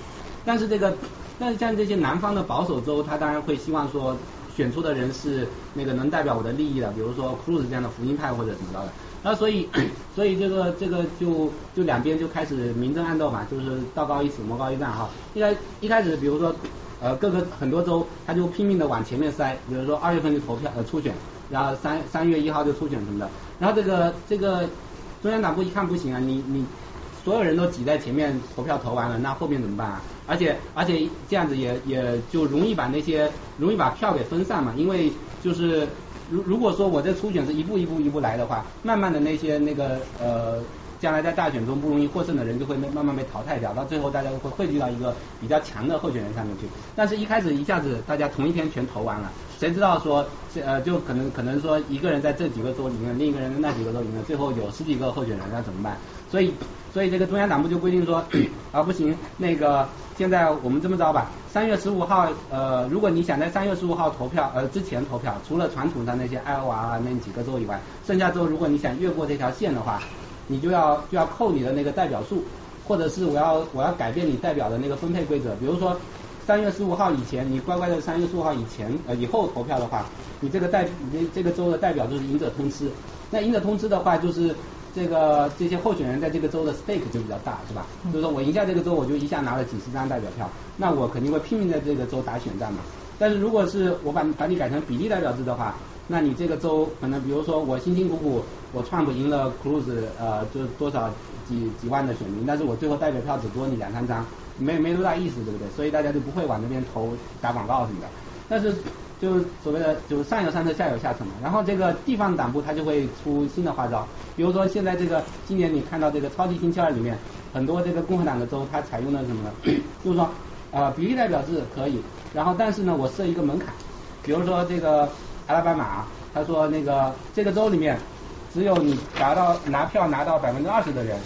C: 但是这个。但是像这些南方的保守州，他当然会希望说选出的人是那个能代表我的利益的，比如说 Cruz 这样的福音派或者怎么着的。那所以 所以这个这个就就两边就开始明争暗斗嘛，就是道高一尺魔高一丈哈。一开一开始比如说呃各个很多州他就拼命的往前面塞，比如说二月份就投票呃初选，然后三三月一号就初选什么的。然后这个这个中央党部一看不行啊，你你。所有人都挤在前面投票投完了，那后面怎么办啊？而且而且这样子也也就容易把那些容易把票给分散嘛，因为就是如如果说我这初选是一步一步一步来的话，慢慢的那些那个呃。将来在大选中不容易获胜的人就会慢慢被淘汰掉，到最后大家会汇聚到一个比较强的候选人上面去。但是，一开始一下子大家同一天全投完了，谁知道说，呃，就可能可能说一个人在这几个州赢了，另一个人在那几个州赢了，最后有十几个候选人，那怎么办？所以，所以这个中央党部就规定说，啊不行，那个现在我们这么着吧，三月十五号，呃，如果你想在三月十五号投票，呃之前投票，除了传统的那些爱奥华那几个州以外，剩下州如果你想越过这条线的话。你就要就要扣你的那个代表数，或者是我要我要改变你代表的那个分配规则。比如说三月十五号以前，你乖乖的三月十五号以前呃以后投票的话，你这个代你这个州的代表就是赢者通吃。那赢者通吃的话，就是这个这些候选人在这个州的 stake 就比较大，是吧？就是说我赢下这个州，我就一下拿了几十张代表票，那我肯定会拼命在这个州打选战嘛。但是如果是我把把你改成比例代表制的话，那你这个州可能，比如说我辛辛苦苦我 Trump 赢了 Cruz，呃，就多少几几万的选民，但是我最后代表票只多你两三张，没没多大意思，对不对？所以大家就不会往那边投打广告什么的。但是就是所谓的就是上有上策下有下策嘛。然后这个地方党部他就会出新的花招，比如说现在这个今年你看到这个超级星期二里面很多这个共和党的州，它采用了什么呢？就是说呃比例代表制可以，然后但是呢我设一个门槛，比如说这个。阿拉巴马，他说那个这个州里面，只有你达到拿票拿到百分之二十的人，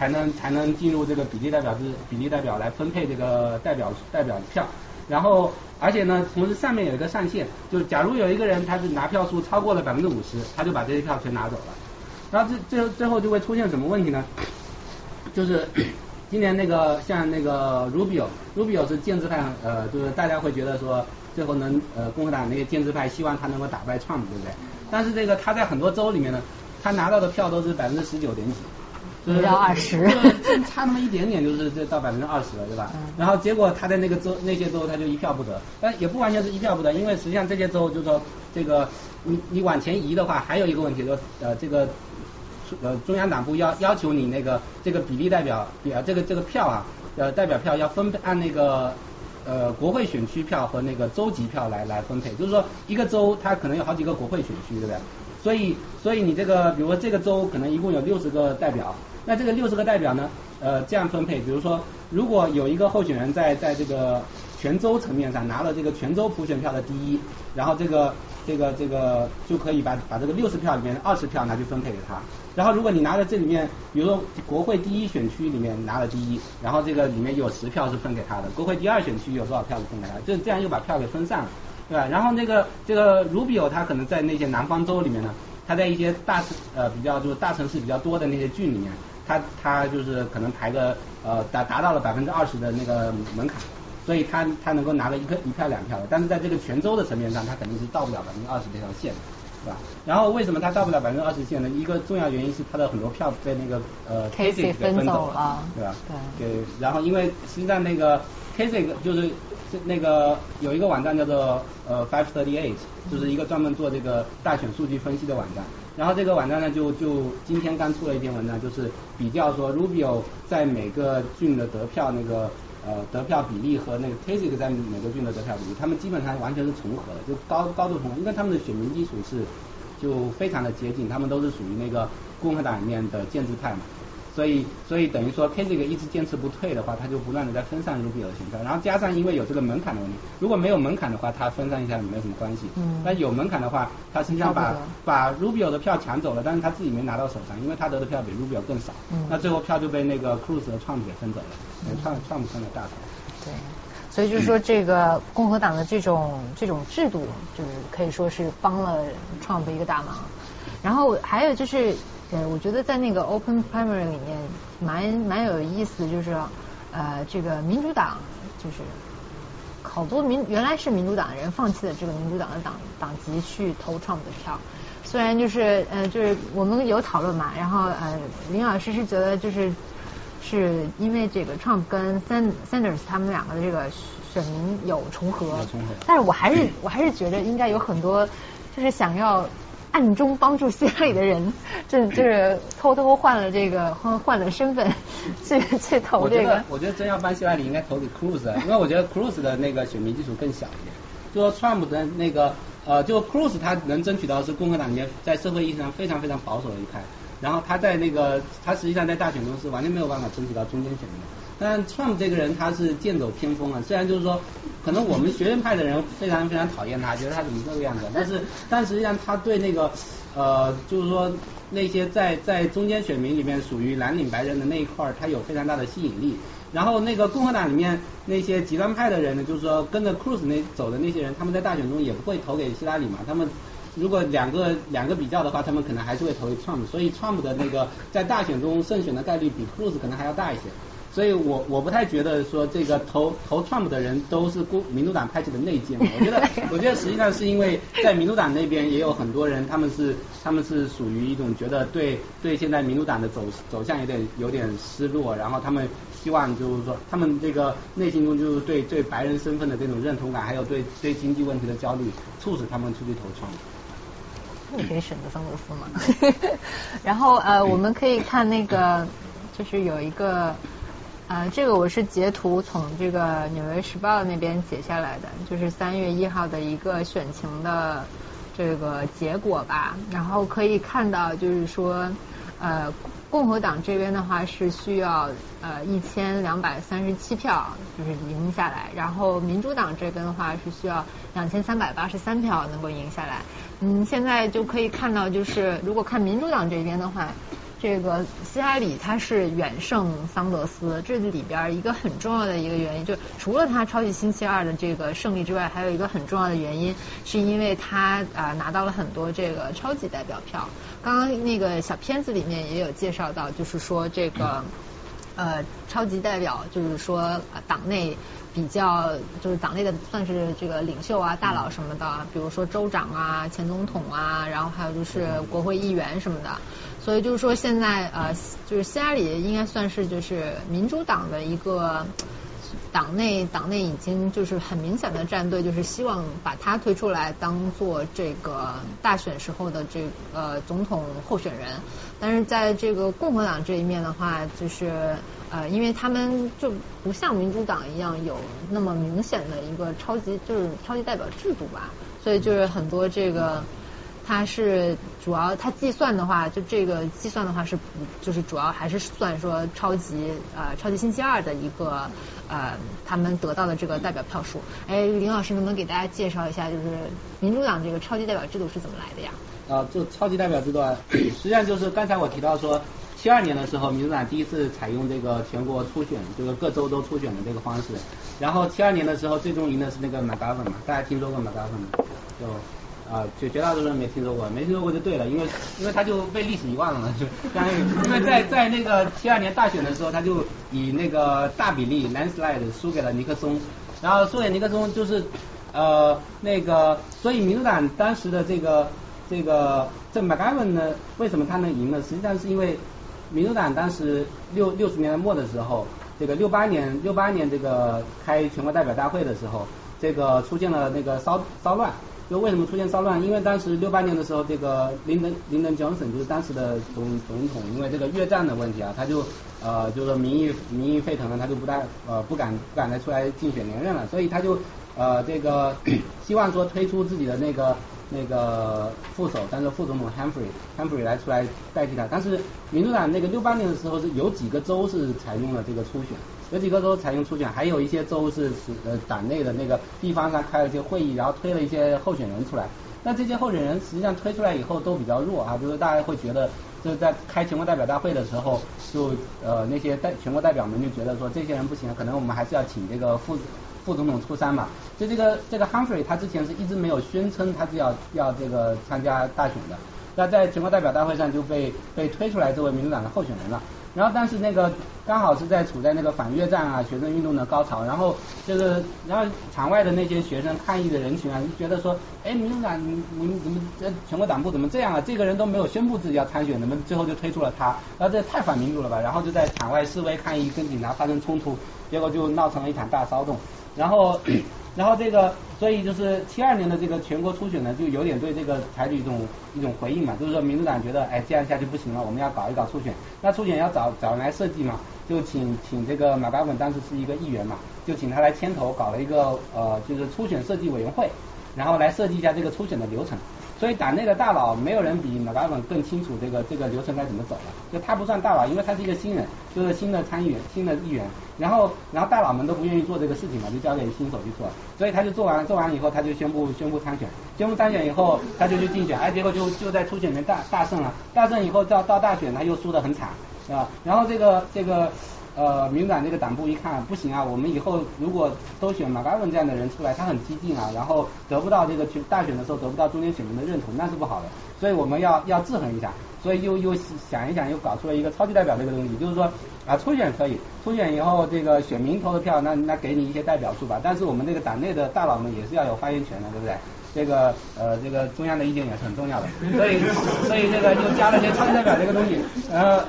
C: 才能才能进入这个比例代表制，比例代表来分配这个代表代表票。然后而且呢，同时上面有一个上限，就是假如有一个人他是拿票数超过了百分之五十，他就把这些票全拿走了。然后最最后最后就会出现什么问题呢？就是 今年那个像那个 Rubio，Rubio 是建制派，呃，就是大家会觉得说。最后能呃共和党那些建制派希望他能够打败 Trump，对不对？但是这个他在很多州里面呢，他拿到的票都是百分之十九点几。
B: 不到二十，
C: 差那么一点点，就是这到百分之二十了，对吧？
B: 嗯
C: 然后结果他在那个州那些州他就一票不得，但也不完全是一票不得，因为实际上这些州就是说这个你你往前移的话，还有一个问题就是呃这个呃中央党部要要求你那个这个比例代表比呃这个这个票啊呃代表票要分配按那个。呃，国会选区票和那个州级票来来分配，就是说一个州它可能有好几个国会选区，对不对？所以所以你这个，比如说这个州可能一共有六十个代表，那这个六十个代表呢，呃，这样分配，比如说如果有一个候选人在在这个全州层面上拿了这个全州普选票的第一，然后这个这个这个就可以把把这个六十票里面二十票拿去分配给他。然后如果你拿了这里面，比如说国会第一选区里面拿了第一，然后这个里面有十票是分给他的，国会第二选区有多少票是分给他，就这样又把票给分散了，对吧？然后那个这个 Rubio 他可能在那些南方州里面呢，他在一些大呃比较就是大城市比较多的那些郡里面，他他就是可能排个呃达达到了百分之二十的那个门槛。所以他他能够拿个一个一票两票的，但是在这个全州的层面上，他肯定是到不了百分之二十这条线的，是吧？然后为什么他到不了百分之二十线呢？一个重要原因是他的很多票被那个呃
B: Kasich
C: 给分
B: 分走
C: 走
B: 了
C: 对吧？
B: 对
C: 对，然后因为实际上那个 Kasich 就是这那个有一个网站叫做呃 Five Thirty Eight，就是一个专门做这个大选数据分析的网站。然后这个网站呢，就就今天刚出了一篇文章，就是比较说 Rubio 在每个郡的得票那个呃得票比例和那个 Kasich 在每个郡的得票比例，他们基本上完全是重合的，就高高度重合，因为他们的选民基础是就非常的接近，他们都是属于那个共和党里面的建制派嘛。所以，所以等于说 K 这个一直坚持不退的话，他就不断的在分散 Rubio 的选票，然后加上因为有这个门槛的问题，如果没有门槛的话，他分散一下也没有什么关系。
B: 嗯
C: 但有门槛的话，他实际上把把 Rubio 的票抢走了，但是他自己没拿到手上，因为他得的票比 Rubio 更少。
B: 嗯
C: 那最后票就被那个 Cruz 和 Trump 给分走了，呃 Trump Trump 分了大头。
B: 对，所以就是说，这个共和党的这种这种制度，就是可以说是帮了 Trump 一个大忙。然后还有就是，呃，我觉得在那个 Open Primary 里面蛮蛮有意思，就是呃，这个民主党就是好多民原来是民主党的人放弃了这个民主党的党党籍去投 Trump 的票。虽然就是呃就是我们有讨论嘛，然后呃林老师是觉得就是是因为这个 Trump 跟 San Sanders 他们两个的这个选民有重合，
C: 有重合
B: 但是我还是我还是觉得应该有很多就是想要暗中帮助希拉里的人，这就是偷偷换了这个换换了身份 去去投这个
C: 我觉得，。我觉得真要帮希拉里，应该投给 Cruz，因为我觉得 Cruz 的那个选民基础更小一点。就说 Trump 的那个呃，就 Cruz 他能争取到是共和党里面在社会意义上非常非常保守的一派，然后他在那个他实际上在大选中是完全没有办法争取到中间选民的。但 Trump 这个人他是剑走偏锋啊，虽然就是说，可能我们学院派的人非常非常讨厌他，觉得他怎么这个样子，但是但实际上他对那个呃，就是说那些在在中间选民里面属于蓝领白人的那一块儿，他有非常大的吸引力。然后那个共和党里面那些极端派的人呢，就是说跟着 Cruz 那走的那些人，他们在大选中也不会投给希拉里嘛，他们。如果两个两个比较的话，他们可能还是会投给 Trump，所以 Trump 的那个在大选中胜选的概率比 Cruz 可能还要大一些。所以我我不太觉得说这个投投 Trump 的人都是共民主党派系的内奸，我觉得 我觉得实际上是因为在民主党那边也有很多人，他们是他们是属于一种觉得对对现在民主党的走走向有点有点失落，然后他们希望就是说他们这个内心中就是对对白人身份的这种认同感，还有对对经济问题的焦虑，促使他们出去投 Trump。
B: 你可以选择桑德斯嘛。然后呃，我们可以看那个，就是有一个呃，这个我是截图从这个《纽约时报》那边截下来的，就是三月一号的一个选情的这个结果吧。然后可以看到，就是说呃，共和党这边的话是需要呃一千两百三十七票，就是赢下来。然后民主党这边的话是需要两千三百八十三票能够赢下来。嗯，现在就可以看到，就是如果看民主党这边的话，这个希拉里他是远胜桑德斯，这里边一个很重要的一个原因，就除了他超级星期二的这个胜利之外，还有一个很重要的原因，是因为他啊、拿到了很多这个超级代表票。刚刚那个小片子里面也有介绍到，就是说这个。呃超级代表，就是说党内比较就是党内的算是这个领袖啊、大佬什么的，比如说州长啊、前总统啊，然后还有就是国会议员什么的。所以就是说现在呃就是希拉里应该算是就是民主党的一个。党内党内已经就是很明显的战队，就是希望把他推出来当做这个大选时候的这呃总统候选人。但是在这个共和党这一面的话，就是呃因为他们就不像民主党一样有那么明显的一个超级就是超级代表制度吧，所以就是很多这个。它是主要，它计算的话，就这个计算的话是，就是主要还是算说超级呃超级星期二的一个呃他们得到的这个代表票数。哎，林老师能不能给大家介绍一下，就是民主党这个超级代表制度是怎么来的呀？
C: 啊，就超级代表制度啊，实际上就是刚才我提到说，七二年的时候，民主党第一次采用这个全国初选，就是各州都初选的这个方式。然后七二年的时候，最终赢的是那个马达粉嘛，大家听说过马达粉吗？就。啊，绝绝大多数人没听说过，没听说过就对了，因为因为他就被历史遗忘了嘛，就相当于因为在在那个七二年大选的时候，他就以那个大比例 landslide 输给了尼克松，然后输给尼克松就是呃那个，所以民主党当时的这个这个这 m c g v n 呢，为什么他能赢呢？实际上是因为民主党当时六六十年代末的时候，这个六八年六八年这个开全国代表大会的时候，这个出现了那个骚骚乱。就为什么出现骚乱？因为当时六八年的时候，这个林登林登 Johnson 就是当时的总总统，因为这个越战的问题啊，他就呃就是说民意民意沸腾了，他就不太呃不敢不敢再出来竞选连任了，所以他就呃这个希望说推出自己的那个那个副手，当做副总统 Humphrey Humphrey 来出来代替他。但是民主党那个六八年的时候是有几个州是采用了这个初选。有几个州采用初选，还有一些州是是呃党内的那个地方上开了一些会议，然后推了一些候选人出来。那这些候选人实际上推出来以后都比较弱啊，就是大家会觉得就是在开全国代表大会的时候，就呃那些代全国代表们就觉得说这些人不行，可能我们还是要请这个副副总统出山嘛。就这个这个 Humphrey 他之前是一直没有宣称他是要要这个参加大选的，那在全国代表大会上就被被推出来作为民主党的候选人了。然后，但是那个刚好是在处在那个反越战啊学生运动的高潮，然后这个，然后场外的那些学生抗议的人群啊，就觉得说，哎，民主党你你们怎么这全国党部怎么这样啊？这个人都没有宣布自己要参选，怎么最后就推出了他？然后这太反民主了吧？然后就在场外示威抗议，跟警察发生冲突，结果就闹成了一场大骚动。然后，然后这个，所以就是七二年的这个全国初选呢，就有点对这个采取一种一种回应嘛，就是说民主党觉得，哎，这样下去不行了，我们要搞一搞初选。那初选要找找人来设计嘛，就请请这个马嘎文当时是一个议员嘛，就请他来牵头搞了一个呃，就是初选设计委员会，然后来设计一下这个初选的流程。所以党内的大佬没有人比马嘎本更清楚这个这个流程该怎么走了。就他不算大佬，因为他是一个新人，就是新的参议员、新的议员。然后然后大佬们都不愿意做这个事情嘛，就交给新手去做。所以他就做完做完以后，他就宣布宣布参选。宣布参选以后，他就去竞选，哎，结果就就在初选里面大大胜了。大胜以后到到大选他又输得很惨，是吧？然后这个这个。呃，民主党这个党部一看不行啊，我们以后如果都选马嘎文这样的人出来，他很激进啊，然后得不到这个大选的时候得不到中间选民的认同，那是不好的。所以我们要要制衡一下，所以又又想一想，又搞出了一个超级代表这个东西，就是说啊，初选可以，初选以后这个选民投的票，那那给你一些代表数吧。但是我们这个党内的大佬们也是要有发言权的，对不对？这个呃，这个中央的意见也是很重要的。所以所以这个就加了些超级代表这个东西，呃。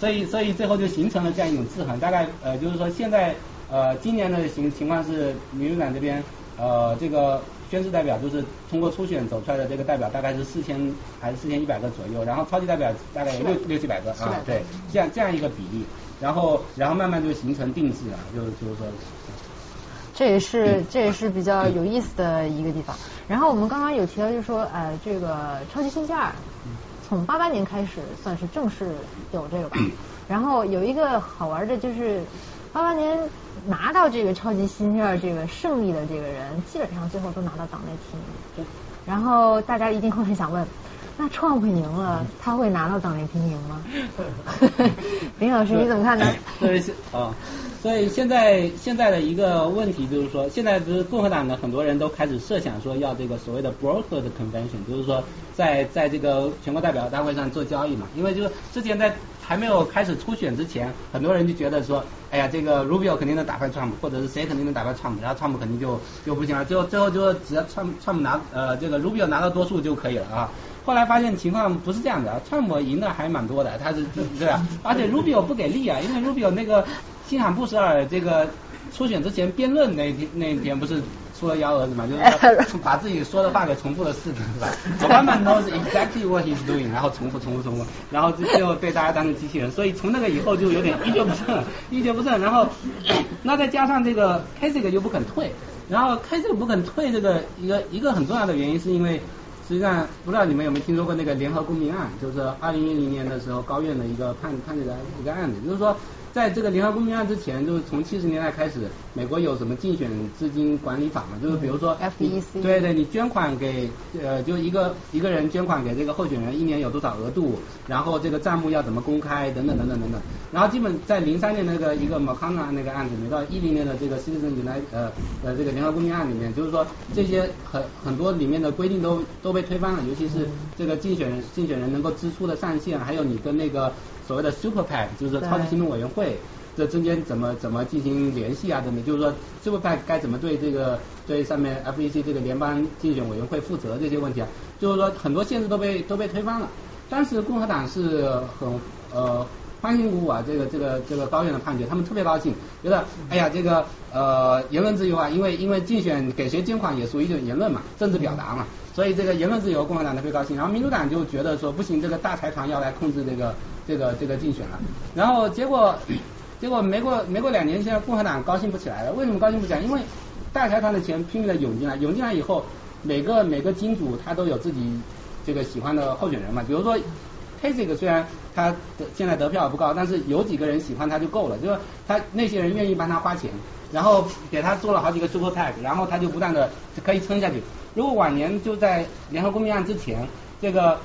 C: 所以，所以最后就形成了这样一种制衡。大概呃，就是说现在呃，今年的情情况是，民主党这边呃，这个宣誓代表就是通过初选走出来的这个代表大概是四千还是四千一百个左右，然后超级代表大概有六六七百个啊，对，这样这样一个比例，然后然后慢慢就形成定制了，就就是说，
B: 这也是这也是比较有意思的一个地方。然后我们刚刚有提到，就是说呃，这个超级星期二。从八八年开始算是正式有这个吧，然后有一个好玩的就是，八八年拿到这个超级星期二这个胜利的这个人，基本上最后都拿到党内提名，然后大家一定会很想问，那创会赢了，他会拿到党内提名吗？林老师你怎么看呢？
C: 所以现在现在的一个问题就是说，现在不是共和党的很多人都开始设想说要这个所谓的 brokered convention，就是说在在这个全国代表大会上做交易嘛，因为就是之前在还没有开始初选之前，很多人就觉得说，哎呀，这个 Rubio 肯定能打败 Trump，或者是谁肯定能打败 Trump，然后 Trump 肯定就就不行了，最后最后就只要 Trump Trump 拿呃这个 Rubio 拿到多数就可以了啊。后来发现情况不是这样的，Trump 赢的还蛮多的，他是对吧？而且 Rubio 不给力啊，因为 Rubio 那个新罕布什尔这个初选之前辩论那天那天不是。出了幺蛾子嘛，就是把自己说的话给重复了四遍，是吧？Obama knows exactly what he's doing，然后重复重复重复，然后最后被大家当成机器人，所以从那个以后就有点一蹶不振，一蹶不振。然后 那再加上这个 Kasich 又不肯退，然后 Kasich 不肯退，这个一个一个很重要的原因是因为实际上不知道你们有没有听说过那个联合公民案，就是二零一零年的时候高院的一个判判决的一个案子，就是说。在这个联合公民案之前，就是从七十年代开始，美国有什么竞选资金管理法嘛？就是比如说
B: ，FEC，
C: 对对，你捐款给呃，就一个一个人捐款给这个候选人，一年有多少额度，然后这个账目要怎么公开，等等等等等等。然后基本在零三年那个一个 McConnell 那个案子里面，到一零年的这个 Citizen United 呃呃这个联合公民案里面，就是说这些很很多里面的规定都都被推翻了，尤其是这个竞选人竞选人能够支出的上限，还有你跟那个。所谓的 Super PAC 就是超级行动委员会，这中间怎么怎么进行联系啊？等等，就是说 Super PAC 该怎么对这个对上面 FEC 这个联邦竞选委员会负责这些问题啊？就是说很多限制都被都被推翻了。当时共和党是很呃欢欣鼓舞啊，这个这个这个高院的判决，他们特别高兴，觉得哎呀这个呃言论自由啊，因为因为竞选给谁捐款也属于一种言论嘛，政治表达嘛。所以这个言论自由，共和党特别高兴，然后民主党就觉得说不行，这个大财团要来控制这个这个这个竞选了。然后结果结果没过没过两年，现在共和党高兴不起来了。为什么高兴不起来？因为大财团的钱拼命的涌进来，涌进来以后，每个每个金主他都有自己这个喜欢的候选人嘛。比如说 Kasich 虽然他现在得票不高，但是有几个人喜欢他就够了，就是他那些人愿意帮他花钱，然后给他做了好几个 Super PAC，然后他就不断的可以撑下去。如果晚年就在联合公民案之前，这个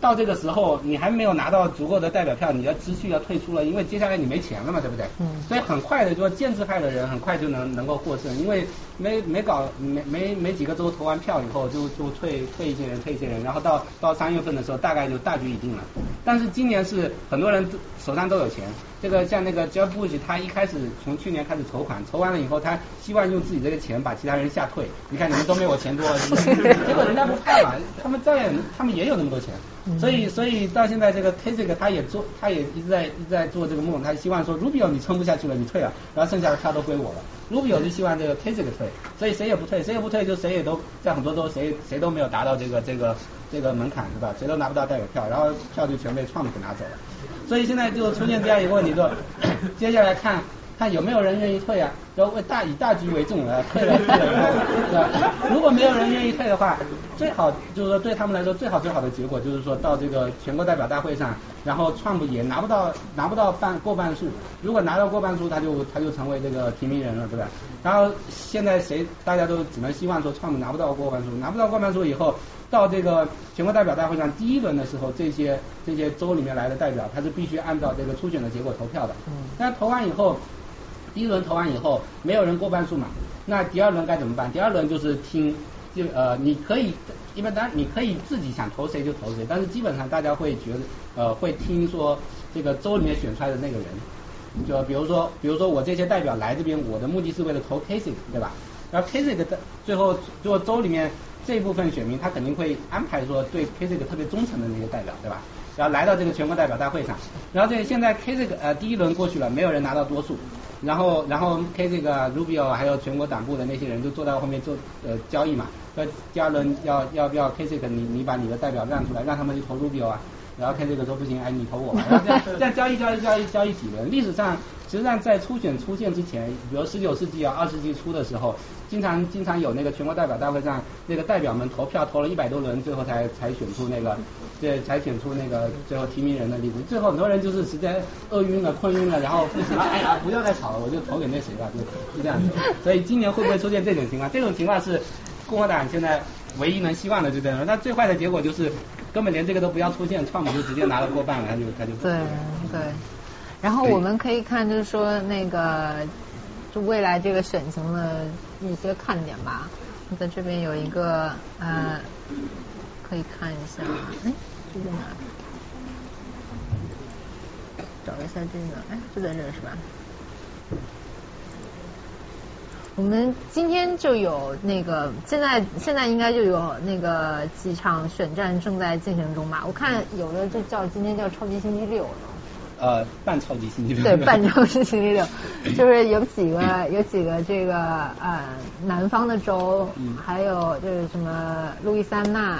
C: 到这个时候你还没有拿到足够的代表票，你的资序要退出了，因为接下来你没钱了嘛，对不对？嗯。所以很快的，就说建制派的人很快就能能够获胜，因为没没搞没没没几个州投完票以后，就就退退一些人，退一些人，然后到到三月份的时候，大概就大局已定了。但是今年是很多人手上都有钱。这个像那个 Jeff Bush，他一开始从去年开始筹款，筹完了以后，他希望用自己这个钱把其他人吓退。你看你们都没我钱多，结果人家不怕嘛，他们照样，他们也有那么多钱。所以，所以到现在这个 Kasich 他也做，他也一直在一直在做这个梦，他希望说 Rubio 你撑不下去了，你退了，然后剩下的票都归我了。Rubio 就希望这个推这个退，所以谁也不退，谁也不退，就谁也都在很多州谁谁都没有达到这个这个这个门槛是吧？谁都拿不到代表票，然后票就全被 Trump 给拿走了。所以现在就出现这样一个问题，说 接下来看看有没有人愿意退啊？要为大以大局为重啊，退了退了，是吧？如果没有人愿意退的话，最好就是说对他们来说最好最好的结果就是说到这个全国代表大会上，然后川普也拿不到拿不到半过半数，如果拿到过半数，他就他就成为这个提名人了，对吧？然后现在谁大家都只能希望说川普拿不到过半数，拿不到过半数以后。到这个全国代表大会上第一轮的时候，这些这些州里面来的代表，他是必须按照这个初选的结果投票的。嗯。那投完以后，第一轮投完以后，没有人过半数嘛？那第二轮该怎么办？第二轮就是听，就呃，你可以一般当然你可以自己想投谁就投谁，但是基本上大家会觉得呃会听说这个州里面选出来的那个人，就比如说比如说我这些代表来这边，我的目的是为了投 Kasich，对吧？然后 Kasich 的最后最后州里面。这部分选民他肯定会安排说对 K 这个特别忠诚的那些代表，对吧？然后来到这个全国代表大会上，然后这现在 K 这个呃第一轮过去了，没有人拿到多数，然后然后 K 这个 Rubio 还有全国党部的那些人就坐在后面做呃交易嘛，第二轮要要不要 K 这个你你把你的代表让出来，让他们去投 Rubio 啊，然后 K 这个说不行，哎你投我，这样这样交易交易交易交易几轮，历史上。实际上，在初选出现之前，比如十九世纪啊、二十世纪初的时候，经常经常有那个全国代表大会上，那个代表们投票投了一百多轮，最后才才选出那个，对，才选出那个最后提名人的例子。最后很多人就是直接饿晕了、困晕了，然后不行了，哎呀，不要再吵了，我就投给那谁吧，就是这样子。所以今年会不会出现这种情况？这种情况是共和党现在唯一能希望的，就这样。那最坏的结果就是根本连这个都不要出现，川普就直接拿了过半了，他就他就
B: 对对。然后我们可以看，就是说那个，就未来这个选情的一些看点吧。在这边有一个呃，可以看一下，哎，这在哪？找一下这个，哎，就在这是吧？我们今天就有那个，现在现在应该就有那个几场选战正在进行中吧？我看有的就叫今天叫超级星期六了。
C: 呃，半超级星期六。
B: 对，半超级星期六，就是有几个有几个这个呃南方的州，还有就是什么路易斯安那，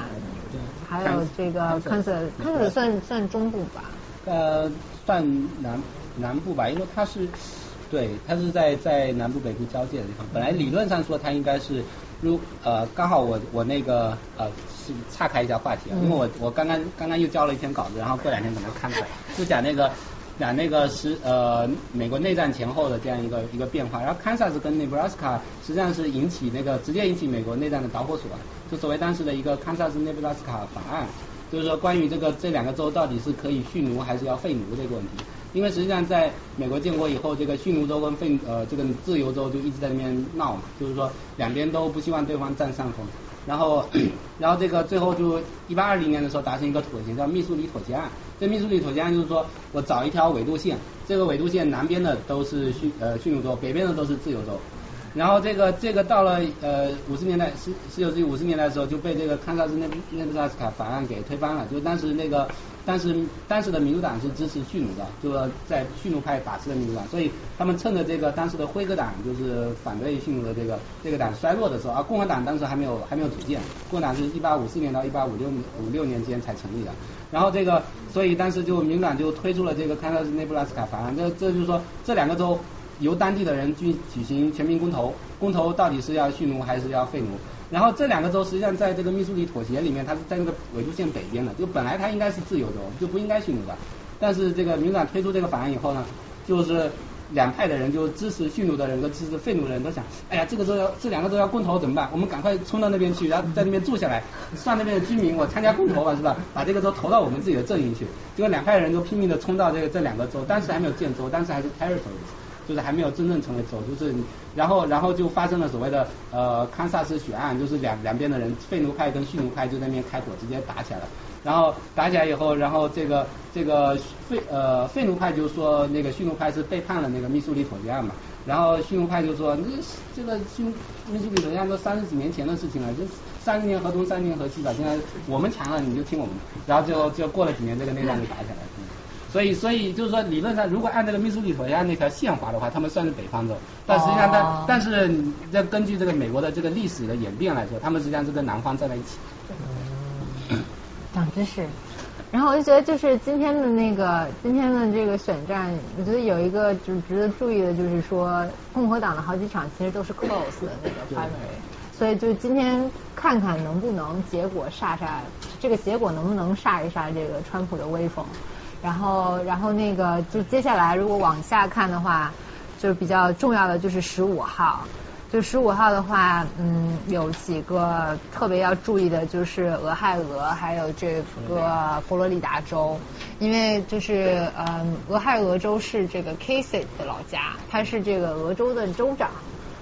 B: 还有这个堪萨堪萨斯算算中部吧？
C: 呃，算南南部吧，因为它是。对，它是在在南部北部交界的地方。本来理论上说它应该是，如呃刚好我我那个呃是岔开一下话题啊，因为我我刚刚刚刚又交了一篇稿子，然后过两天可能看出来，就讲那个讲那个是呃美国内战前后的这样一个一个变化。然后堪萨斯跟 Nebraska 实际上是引起那个直接引起美国内战的导火索，就所谓当时的一个堪萨斯 Nebraska 法案，就是说关于这个这两个州到底是可以蓄奴还是要废奴这个问题。因为实际上，在美国建国以后，这个蓄奴州跟废呃这个自由州就一直在那边闹嘛，就是说两边都不希望对方占上风。然后，然后这个最后就一八二零年的时候达成一个妥协，叫密苏里妥协案。这密苏里妥协案就是说我找一条纬度线，这个纬度线南边的都是蓄呃蓄奴州，北边的都是自由州。然后这个这个到了呃五十年代十十九世纪五十年代的时候就被这个堪萨斯内内布拉斯卡法案给推翻了，就当时那个。当时当时的民主党是支持蓄奴的，就是在蓄奴派把持的民主党，所以他们趁着这个当时的辉格党就是反对蓄奴的这个这个党衰落的时候，啊共和党当时还没有还没有组建，共和党是一八五四年到一八五六五六年间才成立的。然后这个，所以当时就民主党就推出了这个堪萨斯内布拉斯卡法案，这这就是说这两个州由当地的人去举行全民公投，公投到底是要蓄奴还是要废奴。然后这两个州实际上在这个密苏里妥协里面，它是在那个纬度线北边的，就本来它应该是自由州，就不应该蓄奴的。但是这个民主党推出这个法案以后呢，就是两派的人就支持蓄奴的人和支持废奴的人都想，哎呀，这个州要这两个州要公投怎么办？我们赶快冲到那边去，然后在那边住下来，算那边的居民，我参加公投吧，是吧？把这个州投到我们自己的阵营去。结果两派人就拼命的冲到这个这两个州，当时还没有建州，当时还是 territory。就是还没有真正成为州，就是然后然后就发生了所谓的呃堪萨斯血案，就是两两边的人废奴派跟蓄奴派就在那边开火，直接打起来了。然后打起来以后，然后这个这个废呃废奴派就说那个蓄奴派是背叛了那个密苏里妥协案嘛，然后蓄奴派就说这这个新密苏里妥协案都三十几年前的事情了，就三十年河东三十年河西吧，现在我们强了你就听我们的，然后就就过了几年这个内战就打起来了。所以，所以就是说，理论上，如果按这个密苏里妥协案那条线划的话，他们算是北方州。但实际上，但但是，这根据这个美国的这个历史的演变来说，他们实际上是跟南方站在一起。
B: 长知识。然后我就觉得，就是今天的那个今天的这个选战，我觉得有一个就是值得注意的，就是说共和党的好几场其实都是 close 的那个 primary，所以就今天看看能不能结果煞煞这个结果能不能煞一煞这个川普的威风。然后，然后那个就接下来，如果往下看的话，就是比较重要的就是十五号。就十五号的话，嗯，有几个特别要注意的，就是俄亥俄还有这个佛罗里达州，因为就是嗯，俄亥俄州是这个 Casey 的老家，他是这个俄州的州长，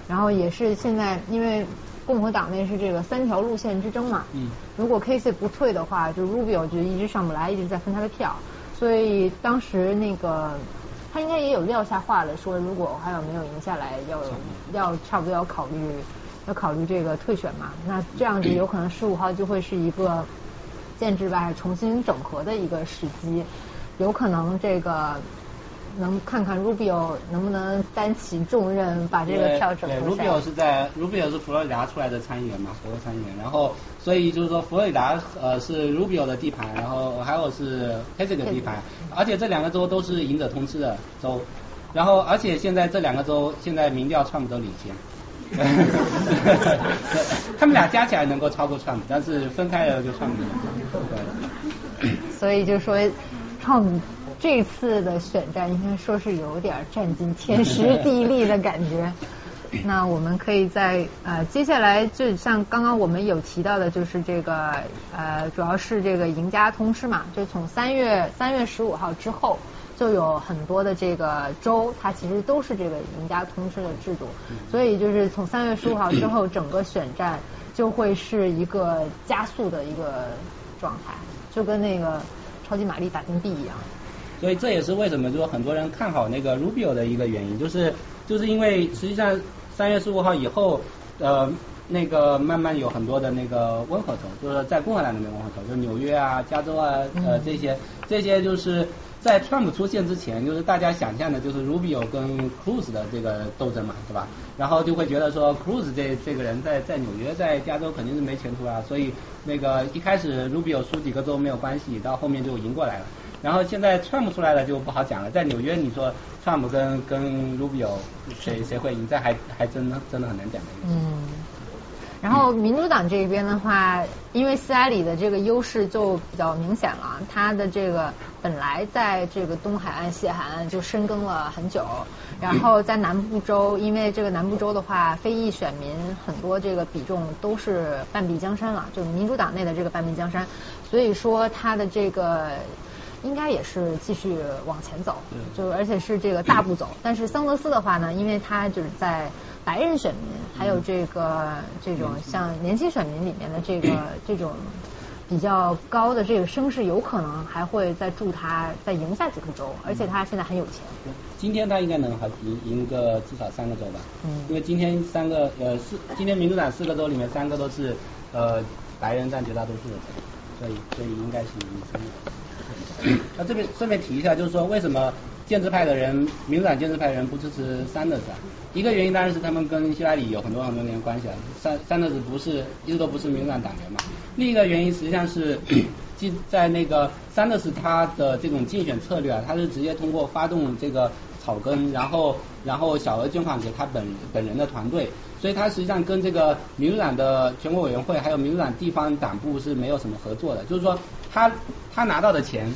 B: 然后也是现在因为共和党内是这个三条路线之争嘛，嗯，如果 Casey 不退的话，就 Rubio 就一直上不来，一直在分他的票。所以当时那个他应该也有撂下话了，说如果还有没有赢下来，要要差不多要考虑要考虑这个退选嘛。那这样子有可能十五号就会是一个建制外重新整合的一个时机，有可能这个能看看 Rubio 能不能担起重任，把这个票整合
C: 对，Rubio 是在 Rubio 是佛罗里达出来的参议员嘛，佛州参议员，然后。所以就是说，佛罗里达呃是 Rubio 的地盘，然后还有是 k a s i 的地盘，而且这两个州都是赢者通吃的州，然后而且现在这两个州现在民调川普都领先，他们俩加起来能够超过川普，但是分开了就川普
B: 对。所以就说川普这次的选战应该说是有点占尽天时地利的感觉。那我们可以在呃接下来就像刚刚我们有提到的，就是这个呃主要是这个赢家通吃嘛，就从三月三月十五号之后就有很多的这个州，它其实都是这个赢家通吃的制度，所以就是从三月十五号之后，整个选战就会是一个加速的一个状态，就跟那个超级玛丽打金币一样。
C: 所以这也是为什么就是很多人看好那个 Rubio 的一个原因，就是就是因为实际上三月十五号以后，呃，那个慢慢有很多的那个温和州，就是在共和党那边温和州，就纽约啊、加州啊，呃这些这些就是在 Trump 出现之前，就是大家想象的就是 Rubio 跟 Cruz 的这个斗争嘛，对吧？然后就会觉得说 Cruz 这这个人在在纽约在加州肯定是没前途啊，所以那个一开始 Rubio 输几个州没有关系，到后面就赢过来了。然后现在 Trump 出来了就不好讲了，在纽约你说 Trump 跟跟 Rubio 谁谁会赢，这还还真的真的很难讲的。
B: 嗯。然后民主党这边的话，因为希拉里的这个优势就比较明显了，他的这个本来在这个东海岸、西海岸就深耕了很久，然后在南部州，因为这个南部州的话，非裔选民很多，这个比重都是半壁江山了，就民主党内的这个半壁江山，所以说他的这个。应该也是继续往前走，就而且是这个大步走。但是桑德斯的话呢，因为他就是在白人选民还有这个这种像年轻选民里面的这个这种比较高的这个声势，有可能还会再助他再赢下几个州。而且他现在很有钱。
C: 今天他应该能还赢赢个至少三个州吧？嗯。因为今天三个呃四，今天民主党四个州里面三个都是呃白人占绝大多数的州，所以所以应该是赢三个。那这边顺便提一下，就是说为什么建制派的人、民主党建制派人不支持桑德斯？一个原因当然是他们跟希拉里有很多很多年关系了，sanders 不是一直都不是民主党党员嘛？另一个原因实际上是，即在那个 Sanders 他的这种竞选策略啊，他是直接通过发动这个草根，然后然后小额捐款给他本本人的团队，所以他实际上跟这个民主党的全国委员会还有民主党地方党部是没有什么合作的，就是说。他他拿到的钱，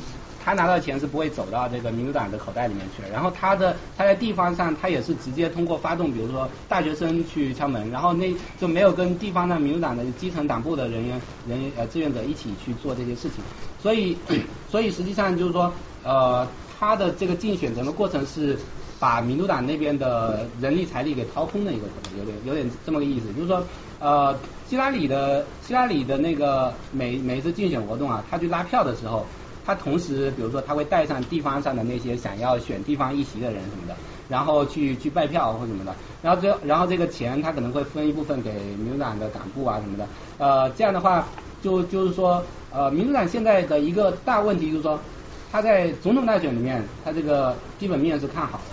C: 他拿到的钱是不会走到这个民主党的口袋里面去的。然后他的他在地方上，他也是直接通过发动，比如说大学生去敲门，然后那就没有跟地方的民主党的基层党部的人员人员呃志愿者一起去做这些事情。所以 所以实际上就是说呃他的这个竞选整个过程是把民主党那边的人力财力给掏空的一个过程，有点有点这么个意思，就是说呃。希拉里的希拉里的那个每每一次竞选活动啊，他去拉票的时候，他同时比如说他会带上地方上的那些想要选地方议席的人什么的，然后去去拜票或什么的，然后最后然后这个钱他可能会分一部分给民主党的党部啊什么的，呃这样的话就就是说呃民主党现在的一个大问题就是说他在总统大选里面他这个基本面是看好的，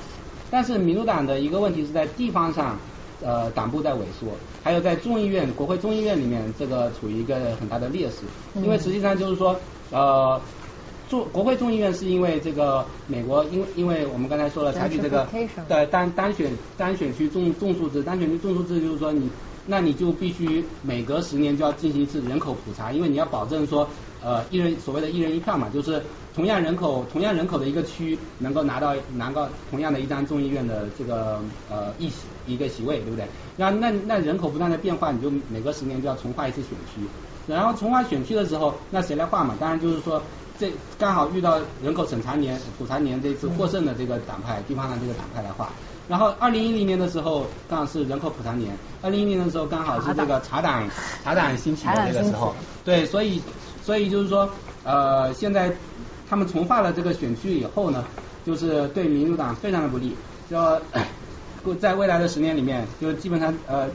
C: 但是民主党的一个问题是在地方上。呃，党部在萎缩，还有在众议院、国会众议院里面，这个处于一个很大的劣势，因为实际上就是说，呃，众国会众议院是因为这个美国，因为因为我们刚才说了采取这个的单单选单选区众众数制，单选区众数制就是说你，那你就必须每隔十年就要进行一次人口普查，因为你要保证说，呃，一人所谓的一人一票嘛，就是。同样人口，同样人口的一个区，能够拿到拿到同样的一张众议院的这个呃一席一个席位，对不对？那那那人口不断的变化，你就每隔十年就要重划一次选区，然后重划选区的时候，那谁来划嘛？当然就是说这刚好遇到人口审查年普查年这次获胜的这个党派地方上这个党派来划。然后二零一零年的时候刚好是人口普查年，二零一零年的时候刚好是这个茶党茶党兴起的那个时候，对，所以所以就是说呃现在。他们重划了这个选区以后呢，就是对民主党非常的不利。就 在未来的十年里面，就基本上呃，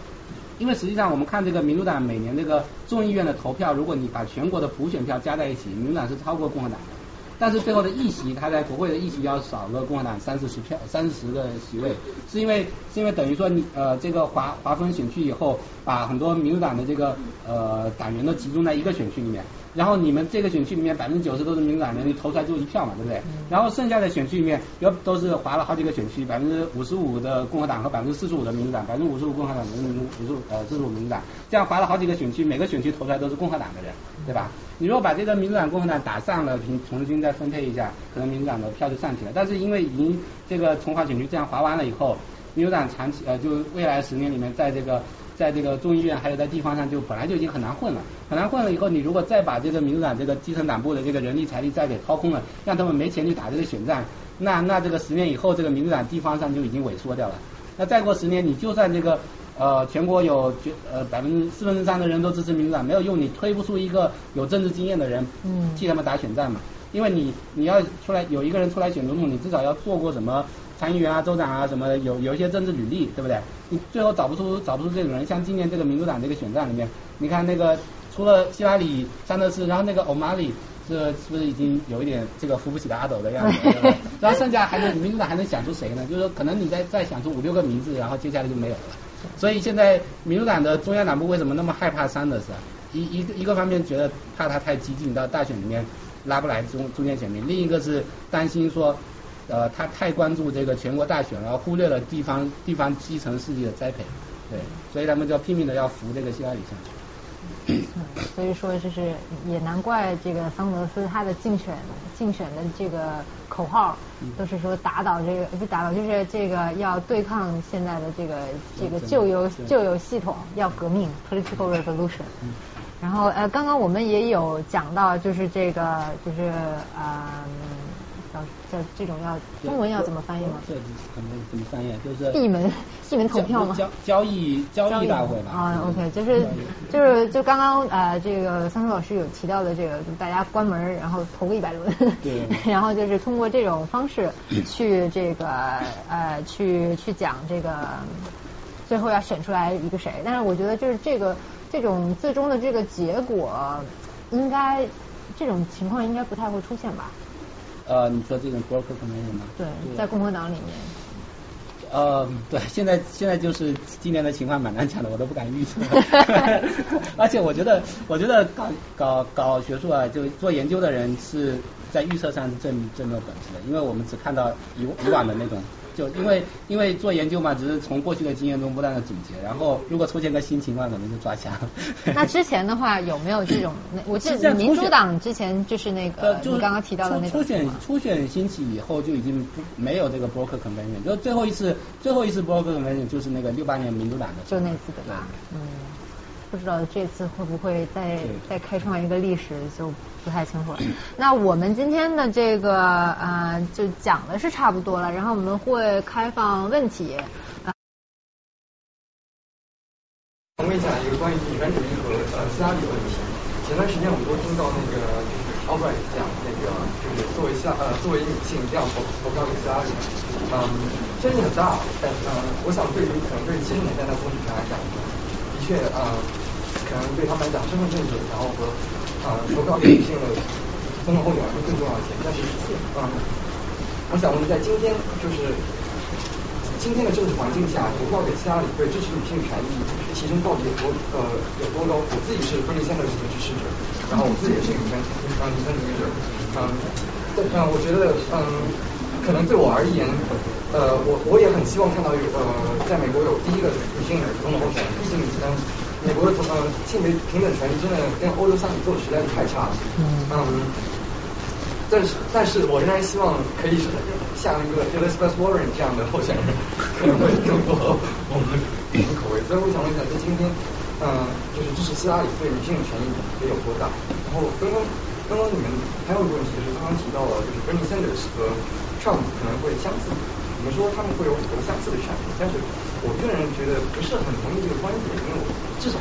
C: 因为实际上我们看这个民主党每年这个众议院的投票，如果你把全国的普选票加在一起，民主党是超过共和党的。但是最后的议席，他在国会的议席要少个共和党三四十票，三四十个席位，是因为是因为等于说你呃这个划划分选区以后，把很多民主党的这个呃党员都集中在一个选区里面。然后你们这个选区里面百分之九十都是民主党人，你投出来就一票嘛，对不对？然后剩下的选区里面有都是划了好几个选区，百分之五十五的共和党和百分之四十五的民主党，百分之五十五共和党，百分之五十五呃四十五民主党，这样划了好几个选区，每个选区投出来都是共和党的人，对吧？你如果把这个民主党共和党打散了，平重新再分配一下，可能民主党的票就上去了。但是因为已经这个从化选区这样划完了以后，民主党长期呃就未来十年里面在这个。在这个众议院还有在地方上，就本来就已经很难混了，很难混了。以后你如果再把这个民主党这个基层党部的这个人力财力再给掏空了，让他们没钱去打这个选战，那那这个十年以后，这个民主党地方上就已经萎缩掉了。那再过十年，你就算这个呃全国有绝呃百分之四分之三的人都支持民主党，没有用，你推不出一个有政治经验的人，
B: 嗯
C: 替他们打选战嘛。因为你你要出来有一个人出来选总统，你至少要做过什么参议员啊、州长啊什么，有有一些政治履历，对不对？你最后找不出找不出这种人，像今年这个民主党这个选战里面，你看那个除了希拉里、桑德斯，然后那个欧马里。这是不是已经有一点这个扶不起的阿斗的样子？对 然后剩下还能民主党还能想出谁呢？就是说可能你再再想出五六个名字，然后接下来就没有了。所以现在民主党的中央党部为什么那么害怕桑德斯啊？一一个一个方面觉得怕他太激进，到大选里面拉不来中中间选民；另一个是担心说，呃，他太关注这个全国大选，然后忽略了地方地方基层势力的栽培。对，所以他们就拼命的要扶这个希拉里上去。
B: 嗯，所以说就是也难怪这个桑德斯他的竞选竞选的这个口号都是说打倒这个不是打倒就是这个要对抗现在的这个这个旧有旧有系统，要革命 political revolution。然后呃，刚刚我们也有讲到，就是这个就是呃叫叫这种要中文要怎么翻译吗？
C: 这怎么怎么翻译？就是
B: 闭门闭门投票吗？
C: 交交易交易大会吧？
B: 啊，OK，就是就是就刚刚呃，这个桑叔老师有提到的这个，大家关门然后投个一百轮，
C: 对
B: 然后就是通过这种方式去这个呃去去讲这个最后要选出来一个谁，但是我觉得就是这个这种最终的这个结果，应该这种情况应该不太会出现吧？
C: 呃，你说这种 broker convention 吗？
B: 对，在共和党里面。
C: 呃，对，现在现在就是今年的情况蛮难讲的，我都不敢预测。而且我觉得，我觉得搞搞搞学术啊，就做研究的人是在预测上是最最没有本事的，因为我们只看到以以往的那种，就因为因为做研究嘛，只是从过去的经验中不断的总结，然后如果出现个新情况，可能就抓瞎。
B: 那之前的话有没有这种？那我记得民主党之前就是那个
C: 呃，就
B: 你刚刚提到的那个
C: 初初选初选兴起以后就已经不没有这个 broker convention，就最后一次最后一次 broker convention 就是那个六八年民主党的，
B: 就那次对吧？嗯，不知道这次会不会再再开创一个历史，就不太清楚了。那我们今天的这个呃，就讲的是差不多了，然后我们会开放问题。
E: 我问一下一个关于女权主义和呃希拉里的问题。前段时间我们都听到那个就是 Albright 讲那个就是作为希呃作为女性一定要投投票给希拉里，嗯，争议很大，但是呢，我想对于可能对于七十年代的妇女权来讲，的确呃可能对他们来讲身份证件然后和呃投票给女性的总统候选人会更重要一些。但是嗯，我想问在今天就是。今天的政治环境下，投票给希拉里对支持女性权益提升到底有多呃有多高？我自己是 Bernie Sanders 的支持者，然后我自己也是女权呃女权主义者，嗯，但嗯我觉得嗯可能对我而言，呃我我也很希望看到有呃在美国有第一个女性总统候选人，毕竟嗯美国的呃性别平等权利真的跟欧洲相比做的实在是太差了，嗯。但是，但是我仍然希望可以像一个 Elizabeth Warren 这样的候选人，可能会更符合我们的口味。所以我想问一下，在今天，嗯、就是支持希拉里对女性的权益也有多大？然后刚刚刚刚你们还有一个问题，就是刚刚提到了，就是 Bernie Sanders 和 Trump 可能会相似，我们说他们会有很多相似的选择，但是我个人觉得不是很同意这个观点，因为我至少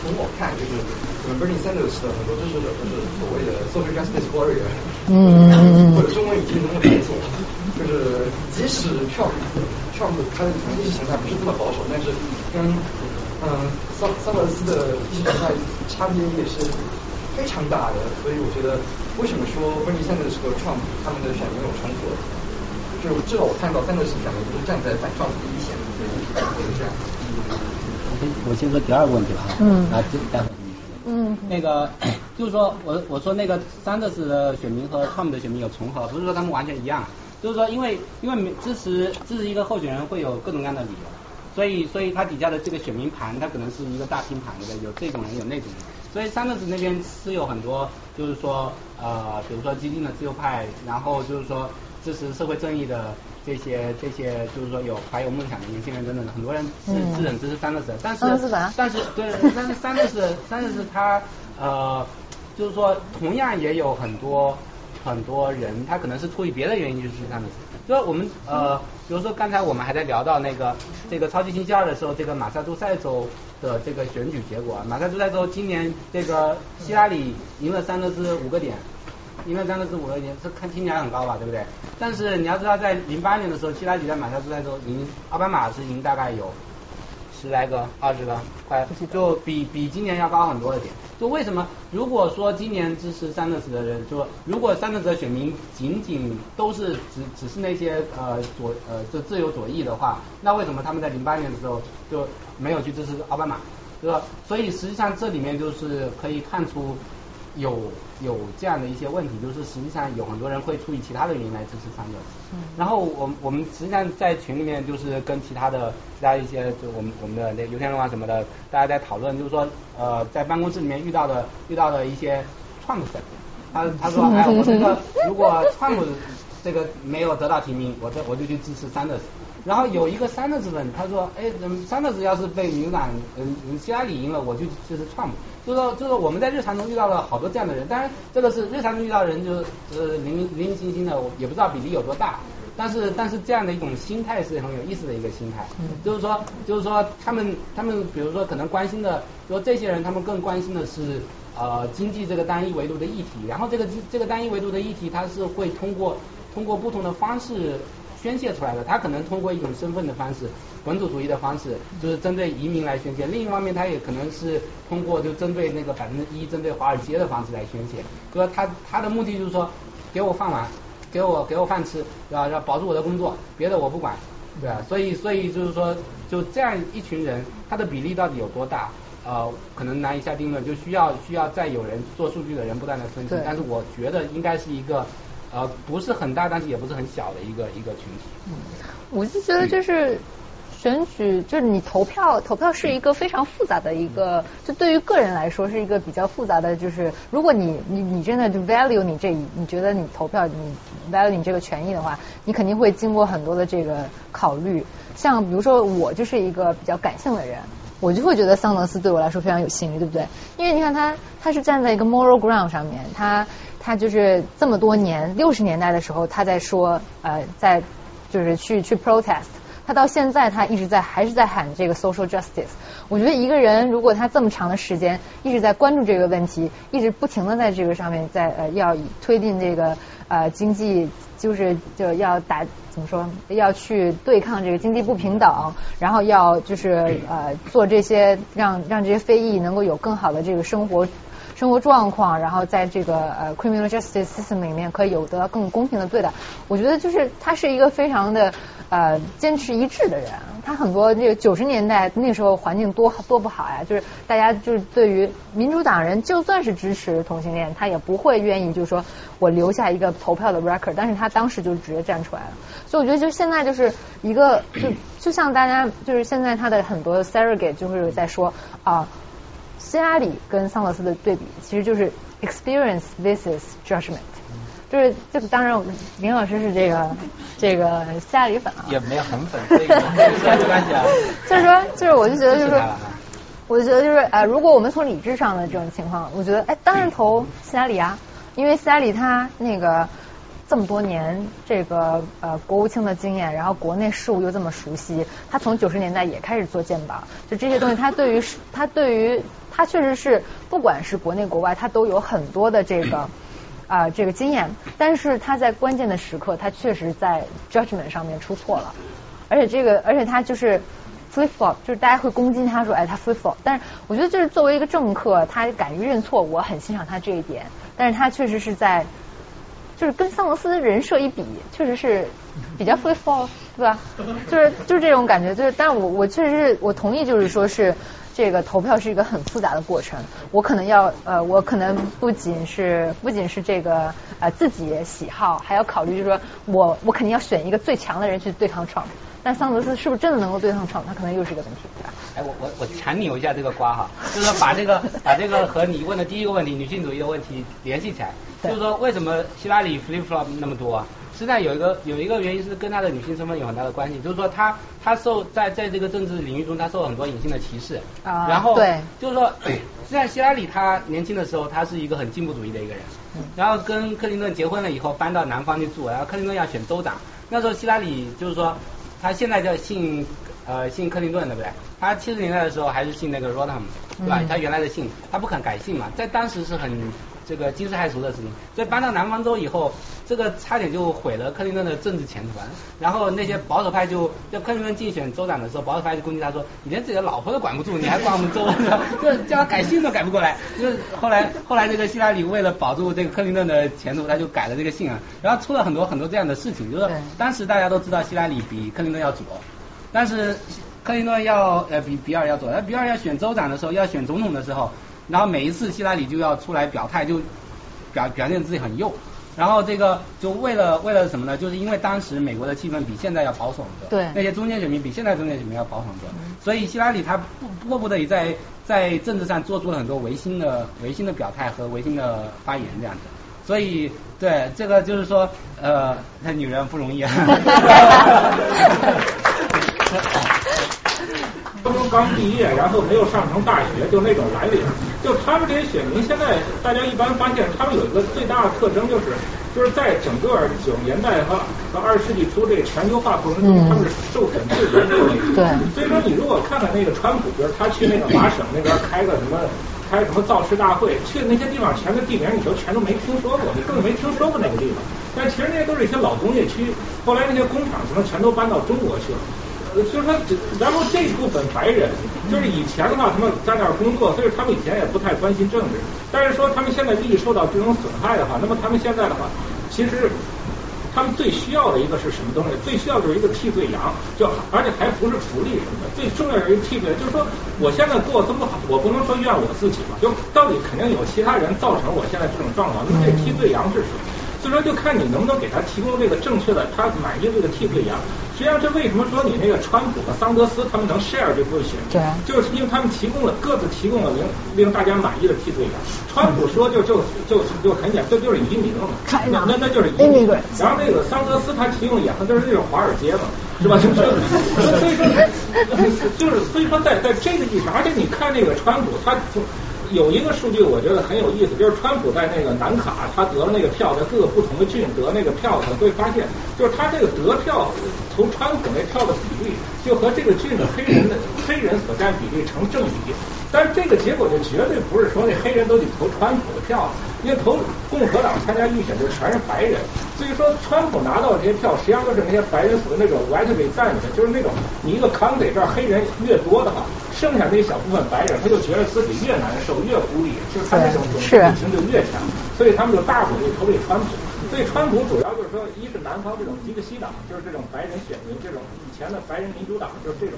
E: 从我看，就是可能 Bernie Sanders 的很多支持者都是所谓的 social justice warrior，
B: 嗯
E: 或者中文语境中的白左，就是即使 Trump Trump 他的意识形态不是这么保守，但是跟嗯桑桑德斯的意识形态差别也是非常大的，所以我觉得为什么说 Bernie Sanders 和 Trump 他们的选民有重合？就至少我看到 Sanders 选民都是站在反 Trump 的一线，所以就是这样。
C: 我先说第二个问题了哈，
B: 嗯
C: 啊，这待会儿跟你说。
B: 嗯
C: 那个就是说我我说那个桑德斯的选民和 Trump 的选民有重合，不是说他们完全一样，就是说因为因为支持支持一个候选人会有各种各样的理由，所以所以他底下的这个选民盘，他可能是一个大拼盘对不对？有这种人有那种人，所以桑德斯那边是有很多就是说呃比如说激进的自由派，然后就是说支持社会正义的。这些这些就是说有怀有梦想的年轻人等等的，很多人是
B: 嗯
C: 是很支持桑德斯的，但是但是对，但是三个是三个是他呃，就是说同样也有很多很多人他可能是出于别的原因去支持桑德斯。就是我们呃，比如说刚才我们还在聊到那个这个超级星期二的时候，这个马萨诸塞州的这个选举结果啊，马萨诸塞州今年这个希拉里赢了桑德斯五个点，赢了桑德斯五个点，这看听起来很高吧，对不对？但是你要知道，在零八年的时候，希拉里在马萨诸塞州赢奥巴马是赢大概有十来个、二十个，快就比比今年要高很多的点。就为什么？如果说今年支持三德子的人，就如果三德子的选民仅仅都是只只是那些呃左呃就自由左翼的话，那为什么他们在零八年的时候就没有去支持奥巴马？对吧？所以实际上这里面就是可以看出。有有这样的一些问题，就是实际上有很多人会出于其他的原因来支持三德斯。然后我我们实际上在群里面就是跟其他的其他一些就我们我们的那油田龙啊什么的，大家在讨论，就是说呃在办公室里面遇到的遇到的一些创粉，他他说哎我这个如果创这个没有得到提名，我这我就去支持三德斯。然后有一个桑德斯粉，他说，哎，桑德斯要是被民主党，嗯，希拉里赢了，我就就是 Trump。就是说，就是说我们在日常中遇到了好多这样的人，当然这个是日常中遇到的人，就是呃零零零星星的，我也不知道比例有多大。但是但是这样的一种心态是很有意思的一个心态，就是说就是说他们他们比如说可能关心的，说这些人他们更关心的是呃经济这个单一维度的议题，然后这个这个单一维度的议题，它是会通过通过不同的方式。宣泄出来的，他可能通过一种身份的方式，本土主义的方式，就是针对移民来宣泄；另一方面，他也可能是通过就针对那个百分之一，针对华尔街的方式来宣泄。就说他他的目的就是说，给我饭碗，给我给我饭吃，对吧？要保住我的工作，别的我不管，对吧？所以所以就是说，就这样一群人，他的比例到底有多大？呃，可能难以下定论，就需要需要再有人做数据的人不断的分析。但是我觉得应该是一个。呃，不是很大，但是也不是很小的一个一个群体。
B: 嗯，我就觉得就是选举，就是你投票，投票是一个非常复杂的一个，就对于个人来说是一个比较复杂的。就是如果你你你真的就 value 你这一，你觉得你投票你 value 你这个权益的话，你肯定会经过很多的这个考虑。像比如说我就是一个比较感性的人，我就会觉得桑德斯对我来说非常有吸引力，对不对？因为你看他他是站在一个 moral ground 上面，他。他就是这么多年，六十年代的时候，他在说，呃，在就是去去 protest。他到现在，他一直在还是在喊这个 social justice。我觉得一个人如果他这么长的时间一直在关注这个问题，一直不停的在这个上面在呃要推进这个呃经济，就是就要打怎么说，要去对抗这个经济不平等，然后要就是呃做这些让让这些非裔能够有更好的这个生活。生活状况，然后在这个呃 criminal justice system 里面可以有得到更公平的对待。我觉得就是他是一个非常的呃坚持一致的人。他很多这个九十年代那时候环境多多不好呀，就是大家就是对于民主党人就算是支持同性恋，他也不会愿意就是说我留下一个投票的 record。但是他当时就直接站出来了。所以我觉得就现在就是一个就就像大家就是现在他的很多 surrogate 就是在说啊。希拉里跟桑德斯的对比，其实就是 experience versus judgment，就是这个当然，林老师是这个这个希拉里粉啊，
C: 也没有很粉，这个没关系啊。
B: 就是说，就是我就觉得就是，我就觉得就是呃，如果我们从理智上的这种情况，我觉得哎，当然投希拉里啊，因为希拉里他那个。这么多年，这个呃国务卿的经验，然后国内事务又这么熟悉，他从九十年代也开始做鉴宝，就这些东西，他对于他对于他确实是不管是国内国外，他都有很多的这个 啊这个经验，但是他在关键的时刻，他确实在 judgment 上面出错了，而且这个而且他就是 flip flop，就是大家会攻击他说哎他 flip flop，但是我觉得就是作为一个政客，他敢于认错，我很欣赏他这一点，但是他确实是在。就是跟桑德斯人设一比，确实是比较 free fall，对吧？就是就是这种感觉，就是，但我我确实是我同意，就是说是这个投票是一个很复杂的过程。我可能要呃，我可能不仅是不仅是这个呃自己喜好，还要考虑，就是说我我肯定要选一个最强的人去对抗 Trump。但桑德斯是不是真的能够对抗 Trump？他可能又是一个问题，对吧？
C: 哎，我我我强扭一下这个瓜哈，就是把这个 把这个和你问的第一个问题女性主义的问题联系起来。就是说，为什么希拉里 flip flop 那么多？实实际上有一个有一个原因是跟他的女性身份有很大的关系，就是说他他受在在这个政治领域中，他受了很多隐性的歧视。
B: 啊
C: 然后
B: 对
C: 就是说，实际上希拉里她年轻的时候，她是一个很进步主义的一个人。然后跟克林顿结婚了以后，搬到南方去住，然后克林顿要选州长，那时候希拉里就是说，她现在叫姓呃姓克林顿，对不对？她七十年代的时候还是姓那个 Rodham，对吧？
B: 嗯
C: 她原来的姓，她不肯改姓嘛，在当时是很这个惊世骇俗的事情。所以搬到南方州以后，这个差点就毁了克林顿的政治前途啊。然后那些保守派就，就克林顿竞选州长的时候，保守派就攻击他说：“你连自己的老婆都管不住，你还管我们州？就叫他改姓都改不过来。”就是后来后来这个希拉里为了保住这个克林顿的前途，他就改了这个姓啊。然后出了很多很多这样的事情，就是当时大家都知道希拉里比克林顿要左，但是克林顿要呃比比尔要左，那比尔要选州长的时候，要选总统的时候，然后每一次希拉里就要出来表态，就表表现自己很右。然后这个就为了为了什么呢？就是因为当时美国的气氛比现在要保守很多，
B: 对
C: 那些中间选民比现在中间选民要保守很多，所以希拉里他不迫不得已在在政治上做出了很多违心的违心的表态和违心的发言这样子。所以，对这个就是说，呃，那女人不容易啊。
F: 高中刚毕业，然后没有上成大学，就那种蓝领，就他们这些选民，现在大家一般发现，他们有一个最大的特征，就是就是在整个九十年代和和二十世纪初这个全球化过程中，
B: 嗯
F: 他们是受损最严重的。
B: 对
F: 所以说，你如果看看那个川普，比如他去那个麻省那边开个什么。开什么造势大会，去的那些地方，全的地名你都全都没听说过，你根本没听说过那个地方。但其实那些都是一些老工业区，后来那些工厂什么全都搬到中国去了。就是说，然后这部分白人，就是以前的话，他们在那儿工作，所以他们以前也不太关心政治。但是说他们现在利益受到这种损害的话，那么他们现在的话，其实他们最需要的一个是什么东西？最需要就是一个替罪羊，就而且还不是福利什么的，最重要是一个替罪，就是说我现在过得这么好，我不能说怨我自己嘛，就到底肯定有其他人造成我现在这种状况，那么这替罪羊是谁？所以说，就看你能不能给他提供这个正确的、他满意的这个替罪羊。实际上，这为什么说你那个川普和桑德斯他们能 share 这部分选民？
B: 对
F: 就是因为他们提供了各自提供了令令大家满意的替罪羊。川普说就就就就很简单，这就是移民了嘛，那那那就是移民。然后那个桑德斯他提供也很就是那种华尔街嘛，是吧？就是所以说 就是所以说在在这个意义上，而且你看那个川普他就。有一个数据我觉得很有意思，就是川普在那个南卡，他得了那个票，在各个不同的郡得那个票，你会发现，就是他这个得票从川普那票的比例，就和这个郡的黑人的黑人所占比例成正比。但是这个结果就绝对不是说那黑人都得投川普的票，因为投共和党参加预选就全是白人，所以说川普拿到这些票，实际上都是那些白人属于那种 white 给占的，就是那种你一个 county 这儿黑人越多的话，剩下那一小部分白人他就觉得自己越难受越孤立，就是他那种种族情就越强，所以他们就大伙就投给川普。所以川普主要就是说，一是南方这种吉克西党，就是这种白人选民，这种以前的白人民主党，就是这种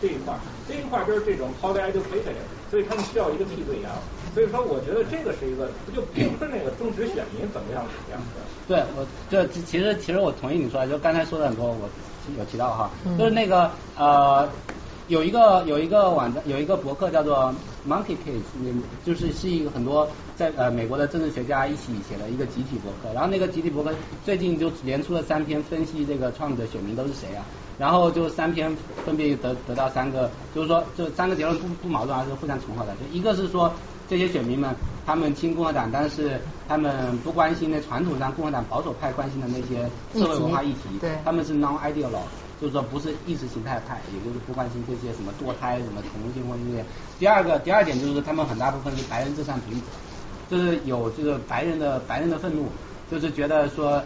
F: 这一块；这一块就是这种 poly educated，所以他们需要一个替罪羊。所以说，我觉得这个是一个，不就并不是那个种植选民怎么样怎么样的。
C: 对，我这其实其实我同意你说的，就刚才说的很多，我有提到哈，就是那个呃。有一个有一个网站有一个博客叫做 Monkey Case，就是是一个很多在呃美国的政治学家一起写了一个集体博客，然后那个集体博客最近就连出了三篇分析这个 Trump 的选民都是谁啊，然后就三篇分别得得到三个，就是说这三个结论不不矛盾，而是互相重合的，就一个是说这些选民们他们亲共和党，但是他们不关心那传统上共和党保守派关心的那些社会文化议题，
B: 对，
C: 他们是 non-ideal。就是说不是意识形态派，也就是不关心这些什么堕胎、什么同性婚姻。第二个，第二点就是他们很大部分是白人至上主义者，就是有这个白人的白人的愤怒，就是觉得说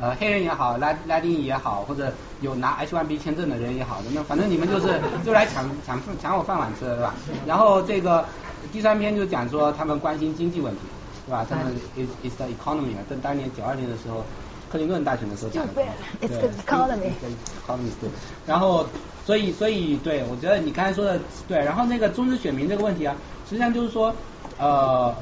C: 呃黑人也好，拉拉丁也好，或者有拿 H1B 签证的人也好，那反正你们就是就来抢抢抢我饭碗吃的，对吧？然后这个第三篇就讲说他们关心经济问题，对吧？他们 is is the economy 啊，在当年九二年的时候。克林顿大选的时候讲的，
B: 对，It's the economy，
C: 对，economy 对。然后，所以，所以，对我觉得你刚才说的对。然后那个中资选民这个问题啊，实际上就是说，呃，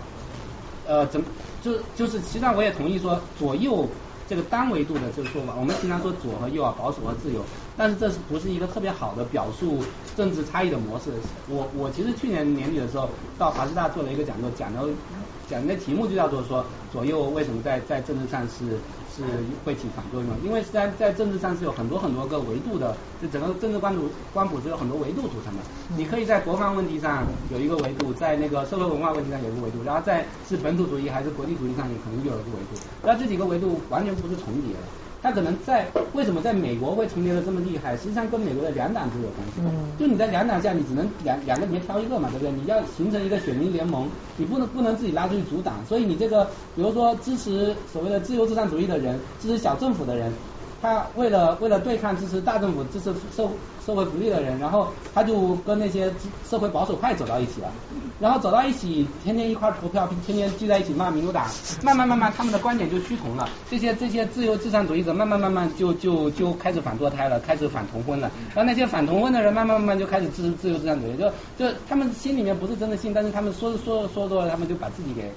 C: 呃，怎么，就就是，实际上我也同意说左右这个单维度的这个说法。我们经常说左和右啊，保守和自由，但是这是不是一个特别好的表述政治差异的模式？我我其实去年年底的时候到华师大做了一个讲座，讲的讲的题目就叫做说左右为什么在在政治上是。是会起反作用，因为在在政治上是有很多很多个维度的，就整个政治光谱光谱是有很多维度组成的。你可以在国防问题上有一个维度，在那个社会文化问题上有一个维度，然后在是本土主义还是国际主义上也可能有一个维度，那这几个维度完全不是重叠的。它可能在为什么在美国会重叠的这么厉害？实际上跟美国的两党制有关系。嗯。就你在两党下，你只能两两个里面挑一个嘛，对不对？你要形成一个选民联盟，你不能不能自己拉出去阻挡。所以你这个，比如说支持所谓的自由至上主义的人，支持小政府的人，他为了为了对抗支持大政府、支持社社会福利的人，然后他就跟那些社会保守派走到一起了，然后走到一起，天天一块投票，天天聚在一起骂民主党，慢慢慢慢他们的观点就趋同了。这些这些自由至上主义者慢慢慢慢就就就开始反堕胎了，开始反同婚了。然后那些反同婚的人慢慢慢慢就开始支持自由至上主义，就就他们心里面不是真的信，但是他们说说说多了，他们就把自己给。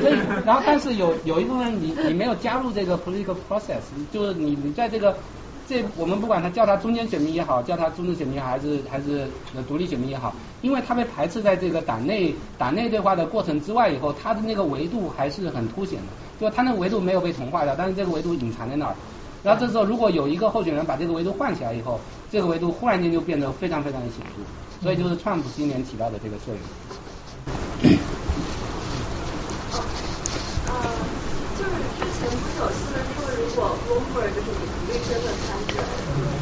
C: 所以，然后但是有有一部分你你没有加入这个 political process，就是你你在这个。这我们不管他叫他中间选民也好，叫他中治选民还是还是独立选民也好，因为他被排斥在这个党内党内对话的过程之外以后，他的那个维度还是很凸显的，就他那个维度没有被同化掉，但是这个维度隐藏在那儿。然后这时候如果有一个候选人把这个维度换起来以后，这个维度忽然间就变得非常非常的显著，所以就是川普今年起到的这个作用。
G: 呃，就是之前不是有新闻说，如果 Bloomberg 就是以独立身份参选，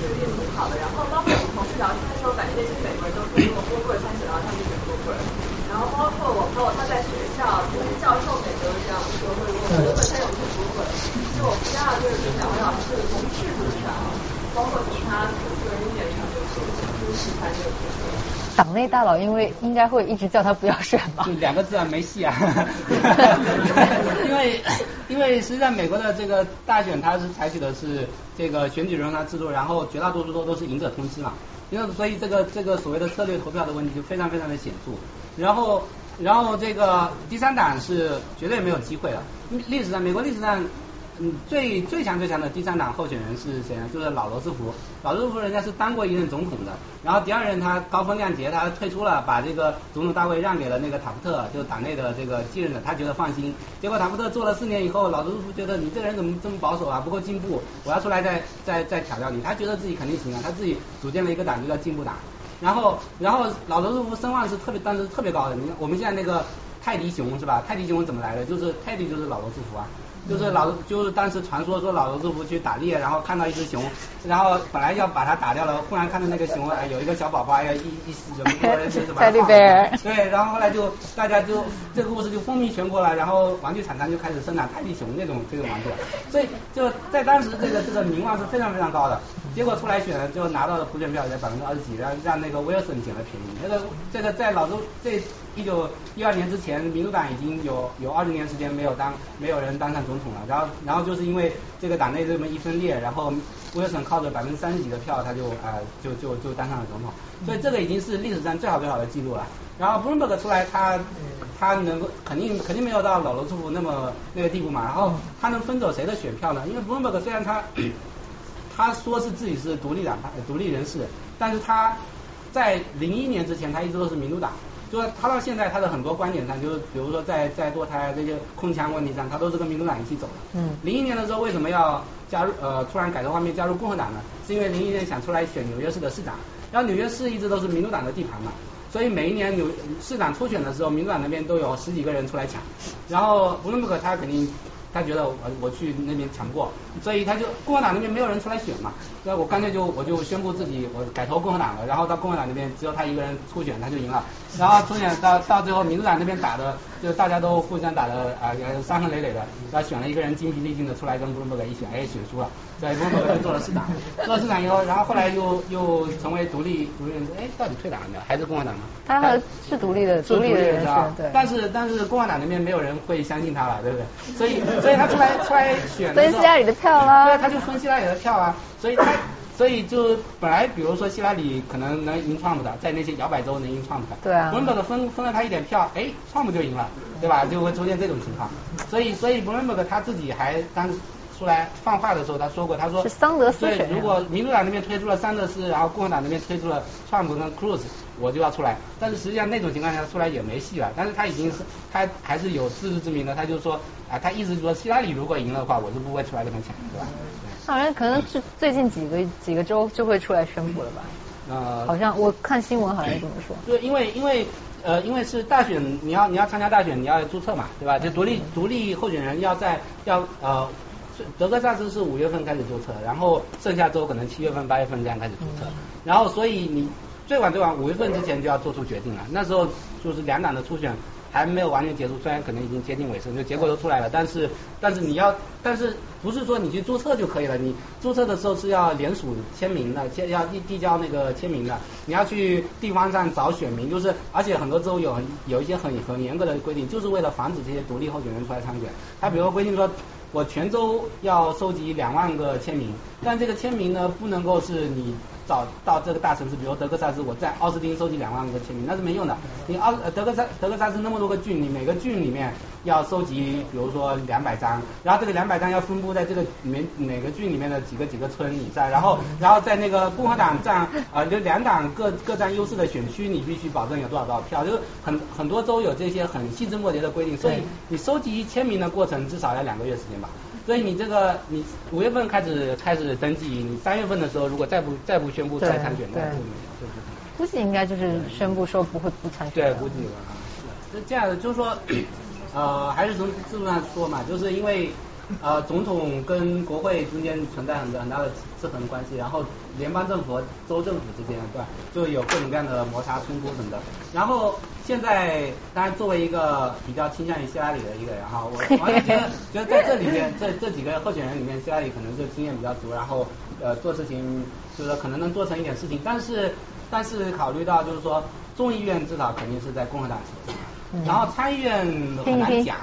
G: 是运挺好的。然后包括我们同事聊天的时候，感觉那些美国人都说，如果 Bloomberg 参选的话，他们就选 Bloomberg。然后包括我朋友他在学校，就是教授们都是这样说，会如果 Bloomberg 参选，我们就 Bloomberg。就我不知道，就是两位老师从制度上，包括其他个人意见上，就是支持他这个决策。
B: 党内大佬因为应该会一直叫他不要选吧？
C: 就两个字啊，没戏啊！因为因为实际上美国的这个大选，它是采取的是这个选举人他制度，然后绝大多数都都是赢者通吃嘛。因为所以这个这个所谓的策略投票的问题就非常非常的显著。然后然后这个第三党是绝对没有机会了。历史上美国历史上。嗯，最最强最强的第三党候选人是谁呢？就是老罗斯福。老罗斯福人家是当过一任总统的，然后第二任他高风亮节，他退出了，把这个总统大位让给了那个塔夫特，就是党内的这个继任的，他觉得放心。结果塔夫特做了四年以后，老罗斯福觉得你这个人怎么这么保守啊，不够进步，我要出来再再再挑战你。他觉得自己肯定行啊，他自己组建了一个党，就叫进步党。然后然后老罗斯福声望是特别当时特别高的。你看我们现在那个泰迪熊是吧？泰迪熊怎么来的？就是泰迪就是老罗斯福啊。就是老就是当时传说说老罗斯福去打猎，然后看到一只熊，然后本来要把它打掉了，忽然看到那个熊哎有一个小宝宝哎呀一一死人就 是把它放对，然后后来就大家就这个故事就风靡全国了，然后玩具厂商就开始生产泰迪熊这种这种玩具，所以就在当时这个这个名望是非常非常高的。结果出来选了就拿到了普选票才百分之二十几，让让那个威尔森捡了便宜。那个这个在老周这一九一二年之前，民主党已经有有二十年时间没有当没有人当上总。统了，然后然后就是因为这个党内这么一分裂，然后威尔森靠着百分之三十几的票，他就啊就就就当上了总统，所以这个已经是历史上最好最好的记录了。然后布伦伯格出来，他他能够肯定肯定没有到老罗斯福那么那个地步嘛。然后他能分走谁的选票呢？因为布伦伯格虽然他他说是自己是独立党独立人士，但是他在零一年之前，他一直都是民主党。说他到现在他的很多观点上，就是比如说在在堕胎这些控枪问题上，他都是跟民主党一起走的。嗯。零一年的时候为什么要加入呃突然改革方面加入共和党呢？是因为零一年想出来选纽约市的市长，然后纽约市一直都是民主党的地盘嘛，所以每一年纽市长初选的时候，民主党那边都有十几个人出来抢，然后无论不可他肯定。他觉得我我去那边抢不过，所以他就共和党那边没有人出来选嘛，那我干脆就我就宣布自己我改投共和党了，然后到共和党那边只有他一个人初选他就赢了，然后初选到到最后民主党那边打的就大家都互相打的啊伤痕累累的，然后选了一个人精疲力尽的出来跟布伦伯格一选，哎选输了，在布伦伯格就做了市长，做了市长以后，然后后来又又成为独立独立人士，哎到底退党了没有？还是共和党吗？
B: 他是独立的，
C: 独
B: 立的人士，
C: 对。但是但是共和党那边没有人会相信他了，对不对？所以。所以他出来出来选，
B: 分希拉里的票啦。
C: 对，他就分希拉里的票啊。所以他，所以就本来比如说希拉里可能能赢 Trump 的，在那些摇摆州能赢 Trump 的。
B: 对啊。
C: 伯伦伯格分分了他一点票，哎，，Trump 就赢了，对吧？就会出现这种情况。所以所以伯伦伯格他自己还当出来放话的时候，他说过，他说，
B: 是桑德斯
C: 对，如果民主党那边推出了桑德斯，然后共和党那边推出了川普跟 Cruz，我就要出来。但是实际上那种情况下出来也没戏了。但是他已经是他还是有自知之明的，他就说啊，他意思说希拉里如果赢了的话，我就不会出来跟他抢，对吧？
B: 好像可能是最近几个几个周就会出来宣布了吧？
C: 呃，
B: 好像我看新闻好像这么说。
C: 对，因为因为呃，因为是大选，你要你要参加大选，你要注册嘛，对吧？就独立独立候选人要在要呃，德克萨斯是五月份开始注册，然后剩下州可能七月份八月份这样开始注册，然后所以你最晚最晚五月份之前就要做出决定了。那时候就是两党的初选。还没有完全结束，虽然可能已经接近尾声，就结果都出来了，但是但是你要，但是不是说你去注册就可以了？你注册的时候是要联署签名的，签要递递交那个签名的，你要去地方上找选民，就是而且很多州有有一些很很严格的规定，就是为了防止这些独立候选人出来参选。他比如说规定说，我全州要收集两万个签名，但这个签名呢不能够是你。找到这个大城市，比如德克萨斯，我在奥斯汀收集两万个签名，那是没用的。你奥德克萨德克萨斯那么多个郡，你每个郡里面要收集，比如说两百张，然后这个两百张要分布在这个每每个郡里面的几个几个村以上，然后然后在那个共和党占啊就两党各各占优势的选区，你必须保证有多少多少票，就是很很多州有这些很细枝末节的规定，所以你收集签名的过程至少要两个月时间吧。所以你这个你五月份开始开始登记，你三月份的时候如果再不再不宣布再参选，那就
B: 估计应该就是宣布说不会不参选。
C: 对，估计啊，是这样的，就是说 呃还是从制度上说嘛，就是因为。呃，总统跟国会中间存在很很大的制衡关系，然后联邦政府和州政府之间对吧，就有各种各样的摩擦冲突什么的。然后现在，当然作为一个比较倾向于希拉里的一个人哈，我 完全觉得觉得在这里面这这几个候选人里面，希拉里可能就经验比较足，然后呃做事情就是可能能做成一点事情。但是但是考虑到就是说众议院至少肯定是在共和党手上，然后参议院很难讲，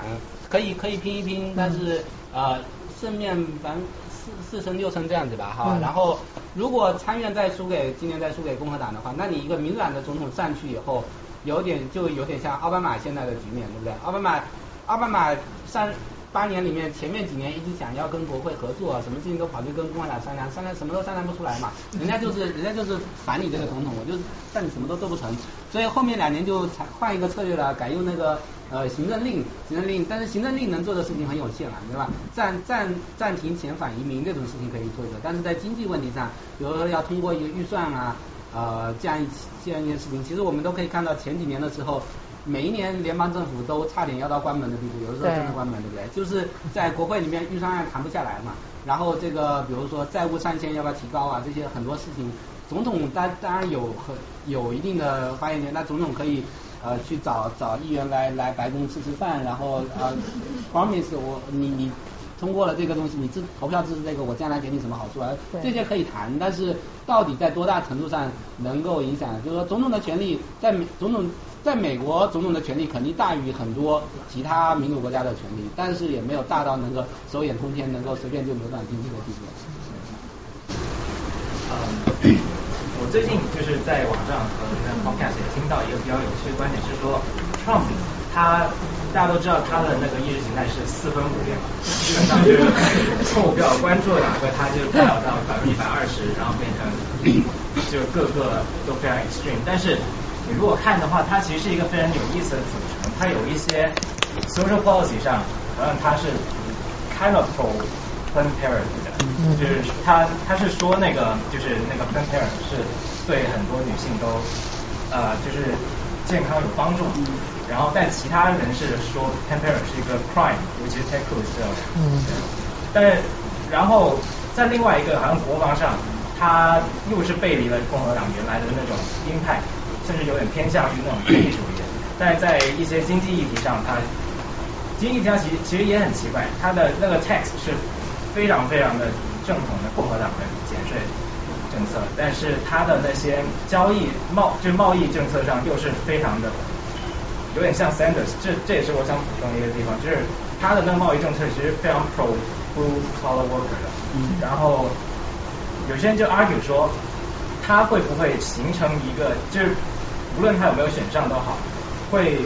C: 可以可以拼一拼，但是。呃，胜面反正四四成六成这样子吧，哈。然后如果参院再输给今年再输给共和党的话，那你一个民主党的总统上去以后，有点就有点像奥巴马现在的局面，对不对？奥巴马奥巴马上。八年里面，前面几年一直想要跟国会合作，什么事情都跑去跟共和党商量，商量什么都商量不出来嘛。人家就是人家就是反你这个总统，我就让你什么都做不成。所以后面两年就换一个策略了，改用那个呃行政令，行政令。但是行政令能做的事情很有限了，对吧？暂暂暂停遣返移民这种事情可以做一做，但是在经济问题上，比如说要通过一个预算啊，呃这样一这样一件事情，其实我们都可以看到前几年的时候。每一年联邦政府都差点要到关门的地步，有的时候真的关门，对不对？就是在国会里面预算案谈不下来嘛，然后这个比如说债务上限要不要提高啊，这些很多事情，总统当当然有很有一定的发言权，那总统可以呃去找找议员来来白宫吃吃饭，然后呃 promise 我你你。通过了这个东西，你支投票支持这个，我将来给你什么好处啊？这些可以谈，但是到底在多大程度上能够影响？就是说，总统的权利在美总统在美国总统的权力肯定大于很多其他民主国家的权力，但是也没有大到能够手眼通天，能够随便就扭转经济的地步。
H: 嗯，我最近就是在网上和那个 podcast 也听到一个比较有趣的观点，是说 Trump。他大家都知道他的那个意识形态是四分五裂嘛，基本上就是目标关注了哪个他就代表到百分之一百二十，然后变成就各个都非常 extreme。但是你如果看的话，它其实是一个非常有意思的组成。它有一些 social policy 上，好像它是 kind of pro planned parenthood 的，就是它它是说那个就是那个 planned parenthood 是对很多女性都呃就是健康有帮助。然后，但其他人士说 t e m p e r 是一个 crime，尤其是 take c h c 嗯。但是，然后在另外一个好像国防上，它又是背离了共和党原来的那种鹰派，甚至有点偏向于那种主义主义。但是在一些经济议题上，它经济议题上其实其实也很奇怪，它的那个 tax 是非常非常的正统的共和党的减税政策，但是它的那些交易贸就贸易政策上又是非常的。有点像 Sanders，这这也是我想补充的一个地方，就是他的那个贸易政策其实非常 pro blue collar worker 的。嗯。然后有些人就 argue 说，他会不会形成一个，就是无论他有没有选上都好，会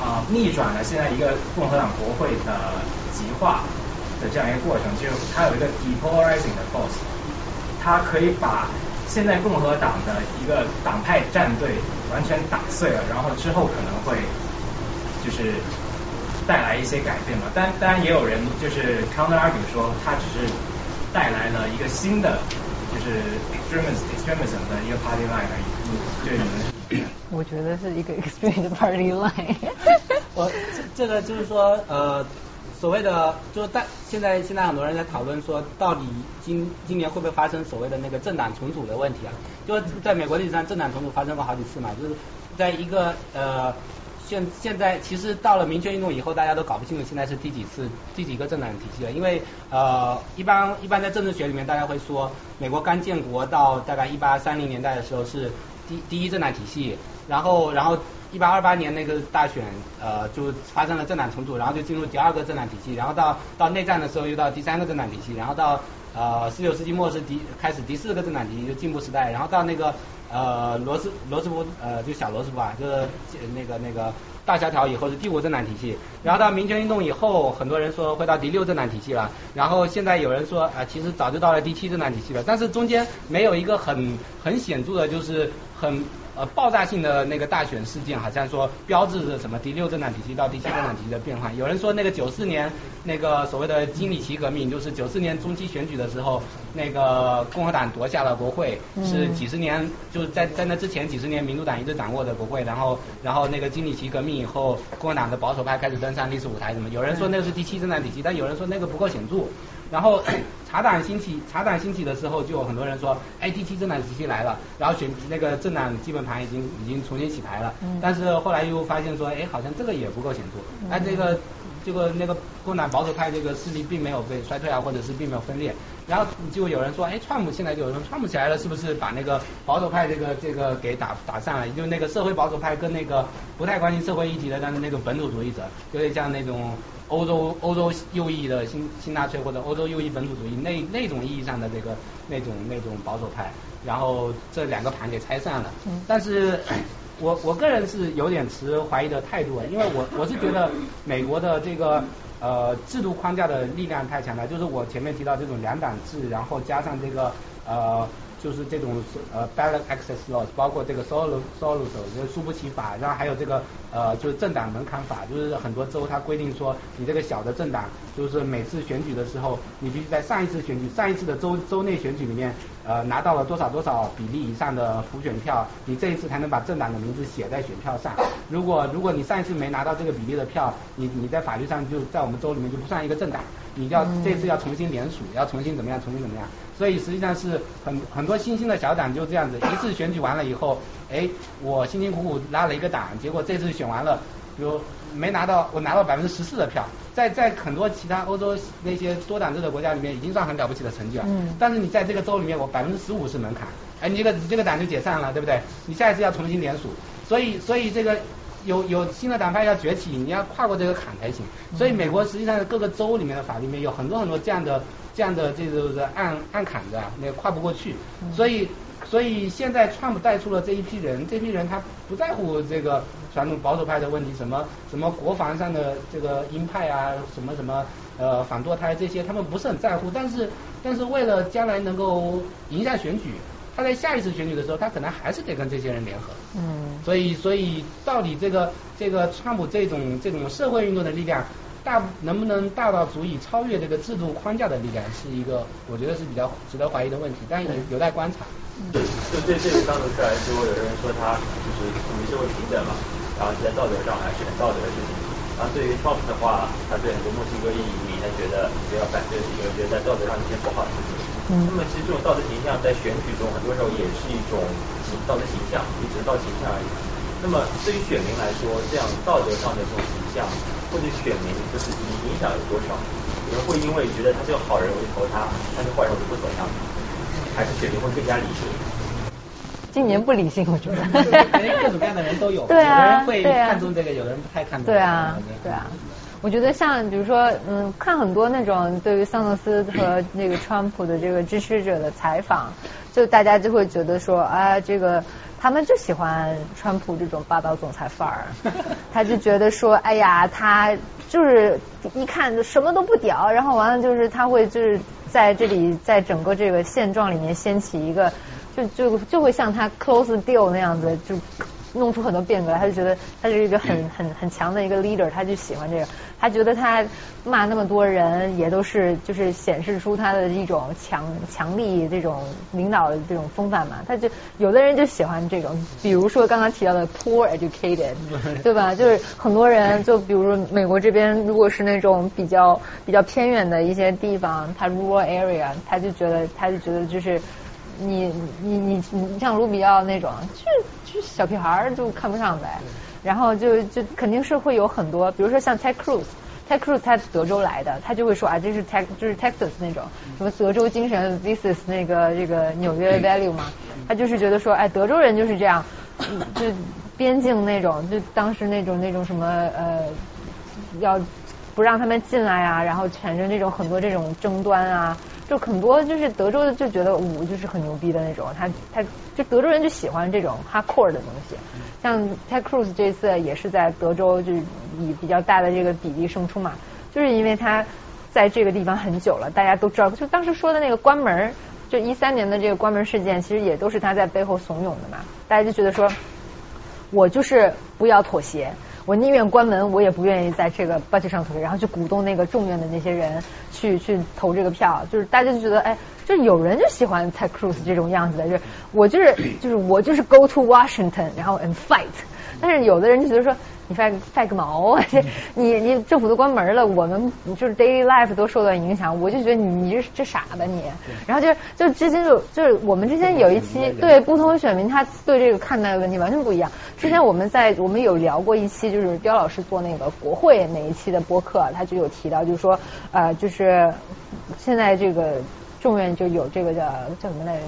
H: 啊逆转了现在一个共和党国会的极化的这样一个过程，就是他有一个 depolarizing 的 force，他可以把现在共和党的一个党派战队。完全打碎了，然后之后可能会就是带来一些改变嘛。但当然也有人就是 counter argue 说，他只是带来了一个新的就是 extremism extremism 的一个 party line 而已。对，你们是
B: 我觉得是一个 experience party line。
C: 我这个就是说呃。所谓的就是在现在现在很多人在讨论说，到底今今年会不会发生所谓的那个政党重组的问题啊？就是在美国历史上，政党重组发生过好几次嘛，就是在一个呃现现在其实到了民权运动以后，大家都搞不清楚现在是第几次第几个政党体系了，因为呃一般一般在政治学里面，大家会说美国刚建国到大概一八三零年代的时候是第第一政党体系，然后然后。一八二八年那个大选，呃，就发生了政党重组，然后就进入第二个政党体系，然后到到内战的时候又到第三个政党体系，然后到呃十九世纪末是第开始第四个政党体系，就进步时代，然后到那个呃罗斯罗斯福呃就小罗斯福啊，就是那个那个大萧条以后是第五政党体系，然后到民权运动以后，很多人说会到第六政党体系了，然后现在有人说啊，其实早就到了第七政党体系了，但是中间没有一个很很显著的，就是很。呃，爆炸性的那个大选事件，好像说标志着什么第六政党体系到第七政党体系的变换。有人说那个九四年那个所谓的金里奇革命，就是九四年中期选举的时候，那个共和党夺下了国会，是几十年就是在在那之前几十年民主党一直掌握的国会。然后然后那个金里奇革命以后，共和党的保守派开始登上历史舞台，什么？有人说那个是第七政党体系，但有人说那个不够显著。然后 茶党兴起，茶党兴起的时候，就有很多人说，哎，第七政党时期来了，然后选那个政党基本盘已经已经重新洗牌了。但是后来又发现说，哎，好像这个也不够显著。哎，这个这个那个共党保守派这个势力并没有被衰退啊，或者是并没有分裂。然后就有人说，哎，川普现在就有人川普起来了，是不是把那个保守派这个这个给打打散了？就那个社会保守派跟那个不太关心社会议题的，但是那个本土主义者，有点像那种。欧洲欧洲右翼的新新纳粹或者欧洲右翼本土主义那那种意义上的这个那种那种保守派，然后这两个盘给拆散了。但是，我我个人是有点持怀疑的态度啊，因为我我是觉得美国的这个呃制度框架的力量太强大，就是我前面提到这种两党制，然后加上这个呃。就是这种呃 ballot access laws，包括这个 solo solo 就是输不起法，然后还有这个呃就是政党门槛法，就是很多州它规定说，你这个小的政党，就是每次选举的时候，你必须在上一次选举上一次的州州内选举里面呃拿到了多少多少比例以上的普选票，你这一次才能把政党的名字写在选票上。如果如果你上一次没拿到这个比例的票，你你在法律上就在我们州里面就不算一个政党，你要这次要重新联署，要重新怎么样，重新怎么样。所以实际上是很很多新兴的小党就这样子，一次选举完了以后，哎，我辛辛苦苦拉了一个党，结果这次选完了，比如没拿到，我拿到百分之十四的票，在在很多其他欧洲那些多党制的国家里面，已经算很了不起的成绩了。嗯。但是你在这个州里面，我百分之十五是门槛，哎，你这个你这个党就解散了，对不对？你下一次要重新联署，所以所以这个有有新的党派要崛起，你要跨过这个坎才行。所以美国实际上各个州里面的法律里面有很多很多这样的。这样的这个是暗暗坎子啊，那跨不过去，所以所以现在川普带出了这一批人，这批人他不在乎这个传统保守派的问题，什么什么国防上的这个鹰派啊，什么什么呃反堕胎这些，他们不是很在乎，但是但是为了将来能够赢下选举，他在下一次选举的时候，他可能还是得跟这些人联合。嗯。所以所以到底这个这个川普这种这种社会运动的力量。大能不能大到足以超越这个制度框架的力量，是一个我觉得是比较值得怀疑的问题，但有有待观察。
I: 就就对这个当时来说，有的人说他就是属于社会平等嘛，然后在道德上还是很道德的事情。然后对于 Trump 的话，他对很多墨西哥裔移民，他觉得比较反对，因为觉得在道德上一些不好的事情。那么其实这种道德形象在选举中很多时候也是一种道德形象，也只是道德形象而已。那么对于选民来说，这样道德上的这种形象。或者选民就是影响有多少？有人会因为觉得他是个好人，我就投他；他是坏人，我就不投他。还是选民会更加理性？
B: 今年不理性，我觉得。
C: 各种各样的人都有，有的人会看重这个，有的人不太看重。
B: 对啊，对啊。我觉得像比如说，嗯，看很多那种对于桑德斯和那个川普的这个支持者的采访，就大家就会觉得说，啊，这个。他们就喜欢川普这种霸道总裁范儿，他就觉得说，哎呀，他就是一看就什么都不屌，然后完了就是他会就是在这里在整个这个现状里面掀起一个，就就就会像他 close deal 那样子，就弄出很多变革来，他就觉得他是一个很很很强的一个 leader，他就喜欢这个。他觉得他骂那么多人，也都是就是显示出他的一种强强力这种领导的这种风范嘛。他就有的人就喜欢这种，比如说刚刚提到的 poor educated，对吧？就是很多人，就比如说美国这边，如果是那种比较比较偏远的一些地方，他 rural area，他就觉得他就觉得就是你你你你像卢比奥那种，就就小屁孩儿就看不上呗。然后就就肯定是会有很多，比如说像 Ted Cruz，Ted Cruz 他德州来的，他就会说啊，这是 Tex 就是 Texas 那种什么德州精神，This is 那个这个纽约 value 嘛，他就是觉得说，哎，德州人就是这样，就边境那种，就当时那种那种什么呃，要不让他们进来啊，然后产生这种很多这种争端啊。就很多就是德州的就觉得舞就是很牛逼的那种，他他就德州人就喜欢这种 hardcore 的东西。像 Ted Cruz 这次也是在德州就以比较大的这个比例胜出嘛，就是因为他在这个地方很久了，大家都知道，就当时说的那个关门，就一三年的这个关门事件，其实也都是他在背后怂恿的嘛。大家就觉得说，我就是不要妥协。我宁愿关门，我也不愿意在这个 budget 上投，然后去鼓动那个众院的那些人去去投这个票，就是大家就觉得，哎，就有人就喜欢 Ted Cruz 这种样子的，就是我就是就是我就是 go to Washington，然后 and fight，但是有的人就觉得说。你 fight fight 个毛啊！这你你政府都关门了，我们就是 daily life 都受到影响，我就觉得你你这这傻吧你。然后就就之前就就是我们之前有一期对不同的选民，他对这个看待的问题完全不一样。之前我们在我们有聊过一期，就是刁老师做那个国会那一期的播客，他就有提到，就是说呃就是现在这个众院就有这个叫叫什么来着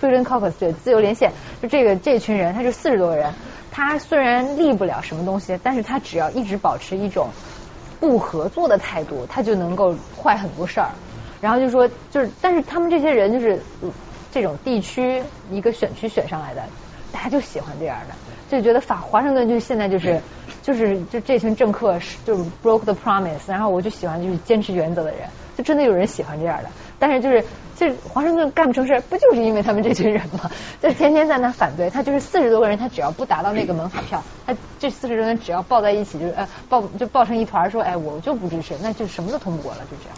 B: ？Freedom Caucus，对，自由连线，就这个这群人，他就四十多个人。他虽然立不了什么东西，但是他只要一直保持一种不合作的态度，他就能够坏很多事儿。然后就说，就是，但是他们这些人就是这种地区一个选区选上来的，大家就喜欢这样的，就觉得法华盛顿就现在就是就是就这群政客是就是 broke the promise，然后我就喜欢就是坚持原则的人，就真的有人喜欢这样的。但是就是，就是华盛顿干不成事，不就是因为他们这群人吗？就天天在那反对他，就是四十多个人，他只要不达到那个门槛票，他这四十多人只要抱在一起，就是呃抱就抱成一团，说哎我就不支持，那就什么都通不过了，就这样。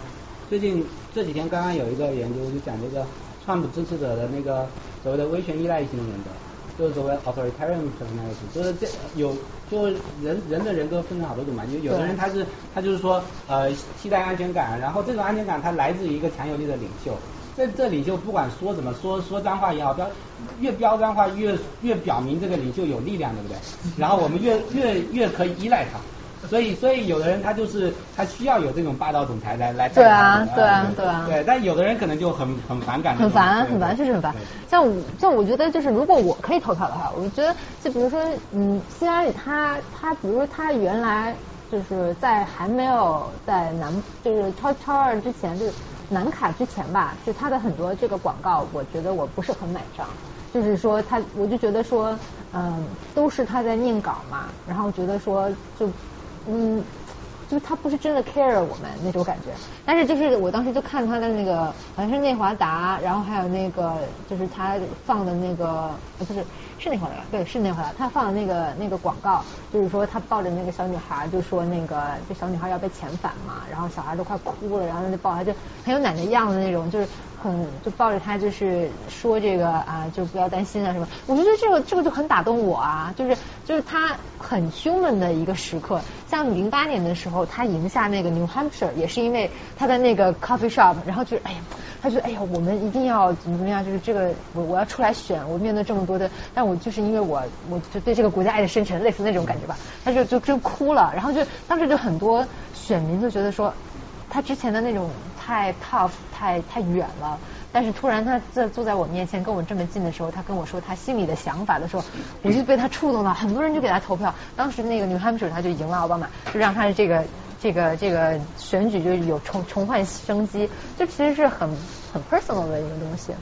C: 最近这几天刚刚有一个研究就讲这个川普支持者的那个所谓的威权依赖型人格。就是所谓 authoritarian personality，就是这有就人人的人格分成好多种嘛，有有的人他是他就是说呃期待安全感，然后这种安全感它来自于一个强有力的领袖，这这领袖不管说什么说说脏话也好，标越标脏话越越表明这个领袖有力量，对不对？然后我们越越越可以依赖他。所以，所以有的人他就是他需要有这种霸道总裁来来
B: 对啊，对啊，对啊。
C: 对，但有的人可能就很很反感。
B: 很烦，很烦，确实很烦。像像我觉得就是，如果我可以投票的话，我觉得就比如说，嗯，希拉里他他，比如说他原来就是在还没有在南就是超超二之前，就是南卡之前吧，就他的很多这个广告，我觉得我不是很买账。就是说他，我就觉得说，嗯，都是他在念稿嘛，然后觉得说就。嗯，就是他不是真的 care 我们那种感觉，但是就是我当时就看他的那个好像是内华达，然后还有那个就是他放的那个不是是内华达对是内华达，他放的那个那个广告，就是说他抱着那个小女孩，就说那个这小女孩要被遣返嘛，然后小孩都快哭了，然后他就抱她就很有奶奶样的那种，就是。嗯，就抱着他，就是说这个啊，就不要担心啊什么。我觉得这个这个就很打动我啊，就是就是他很 human 的一个时刻。像零八年的时候，他赢下那个 New Hampshire，也是因为他在那个 coffee shop，然后就是哎呀，他觉得哎呀，我们一定要怎么怎么样，就是这个我我要出来选，我面对这么多的，但我就是因为我我就对这个国家爱的深沉，类似那种感觉吧。他就就真哭了，然后就当时就很多选民就觉得说，他之前的那种。太 tough，太太远了。但是突然他在坐在我面前，跟我这么近的时候，他跟我说他心里的想法的时候，我就被他触动了。很多人就给他投票。当时那个 New Hampshire 他就赢了奥巴马，就让他的这个这个这个选举就有重重焕生机。这其实是很很 personal 的一个东西。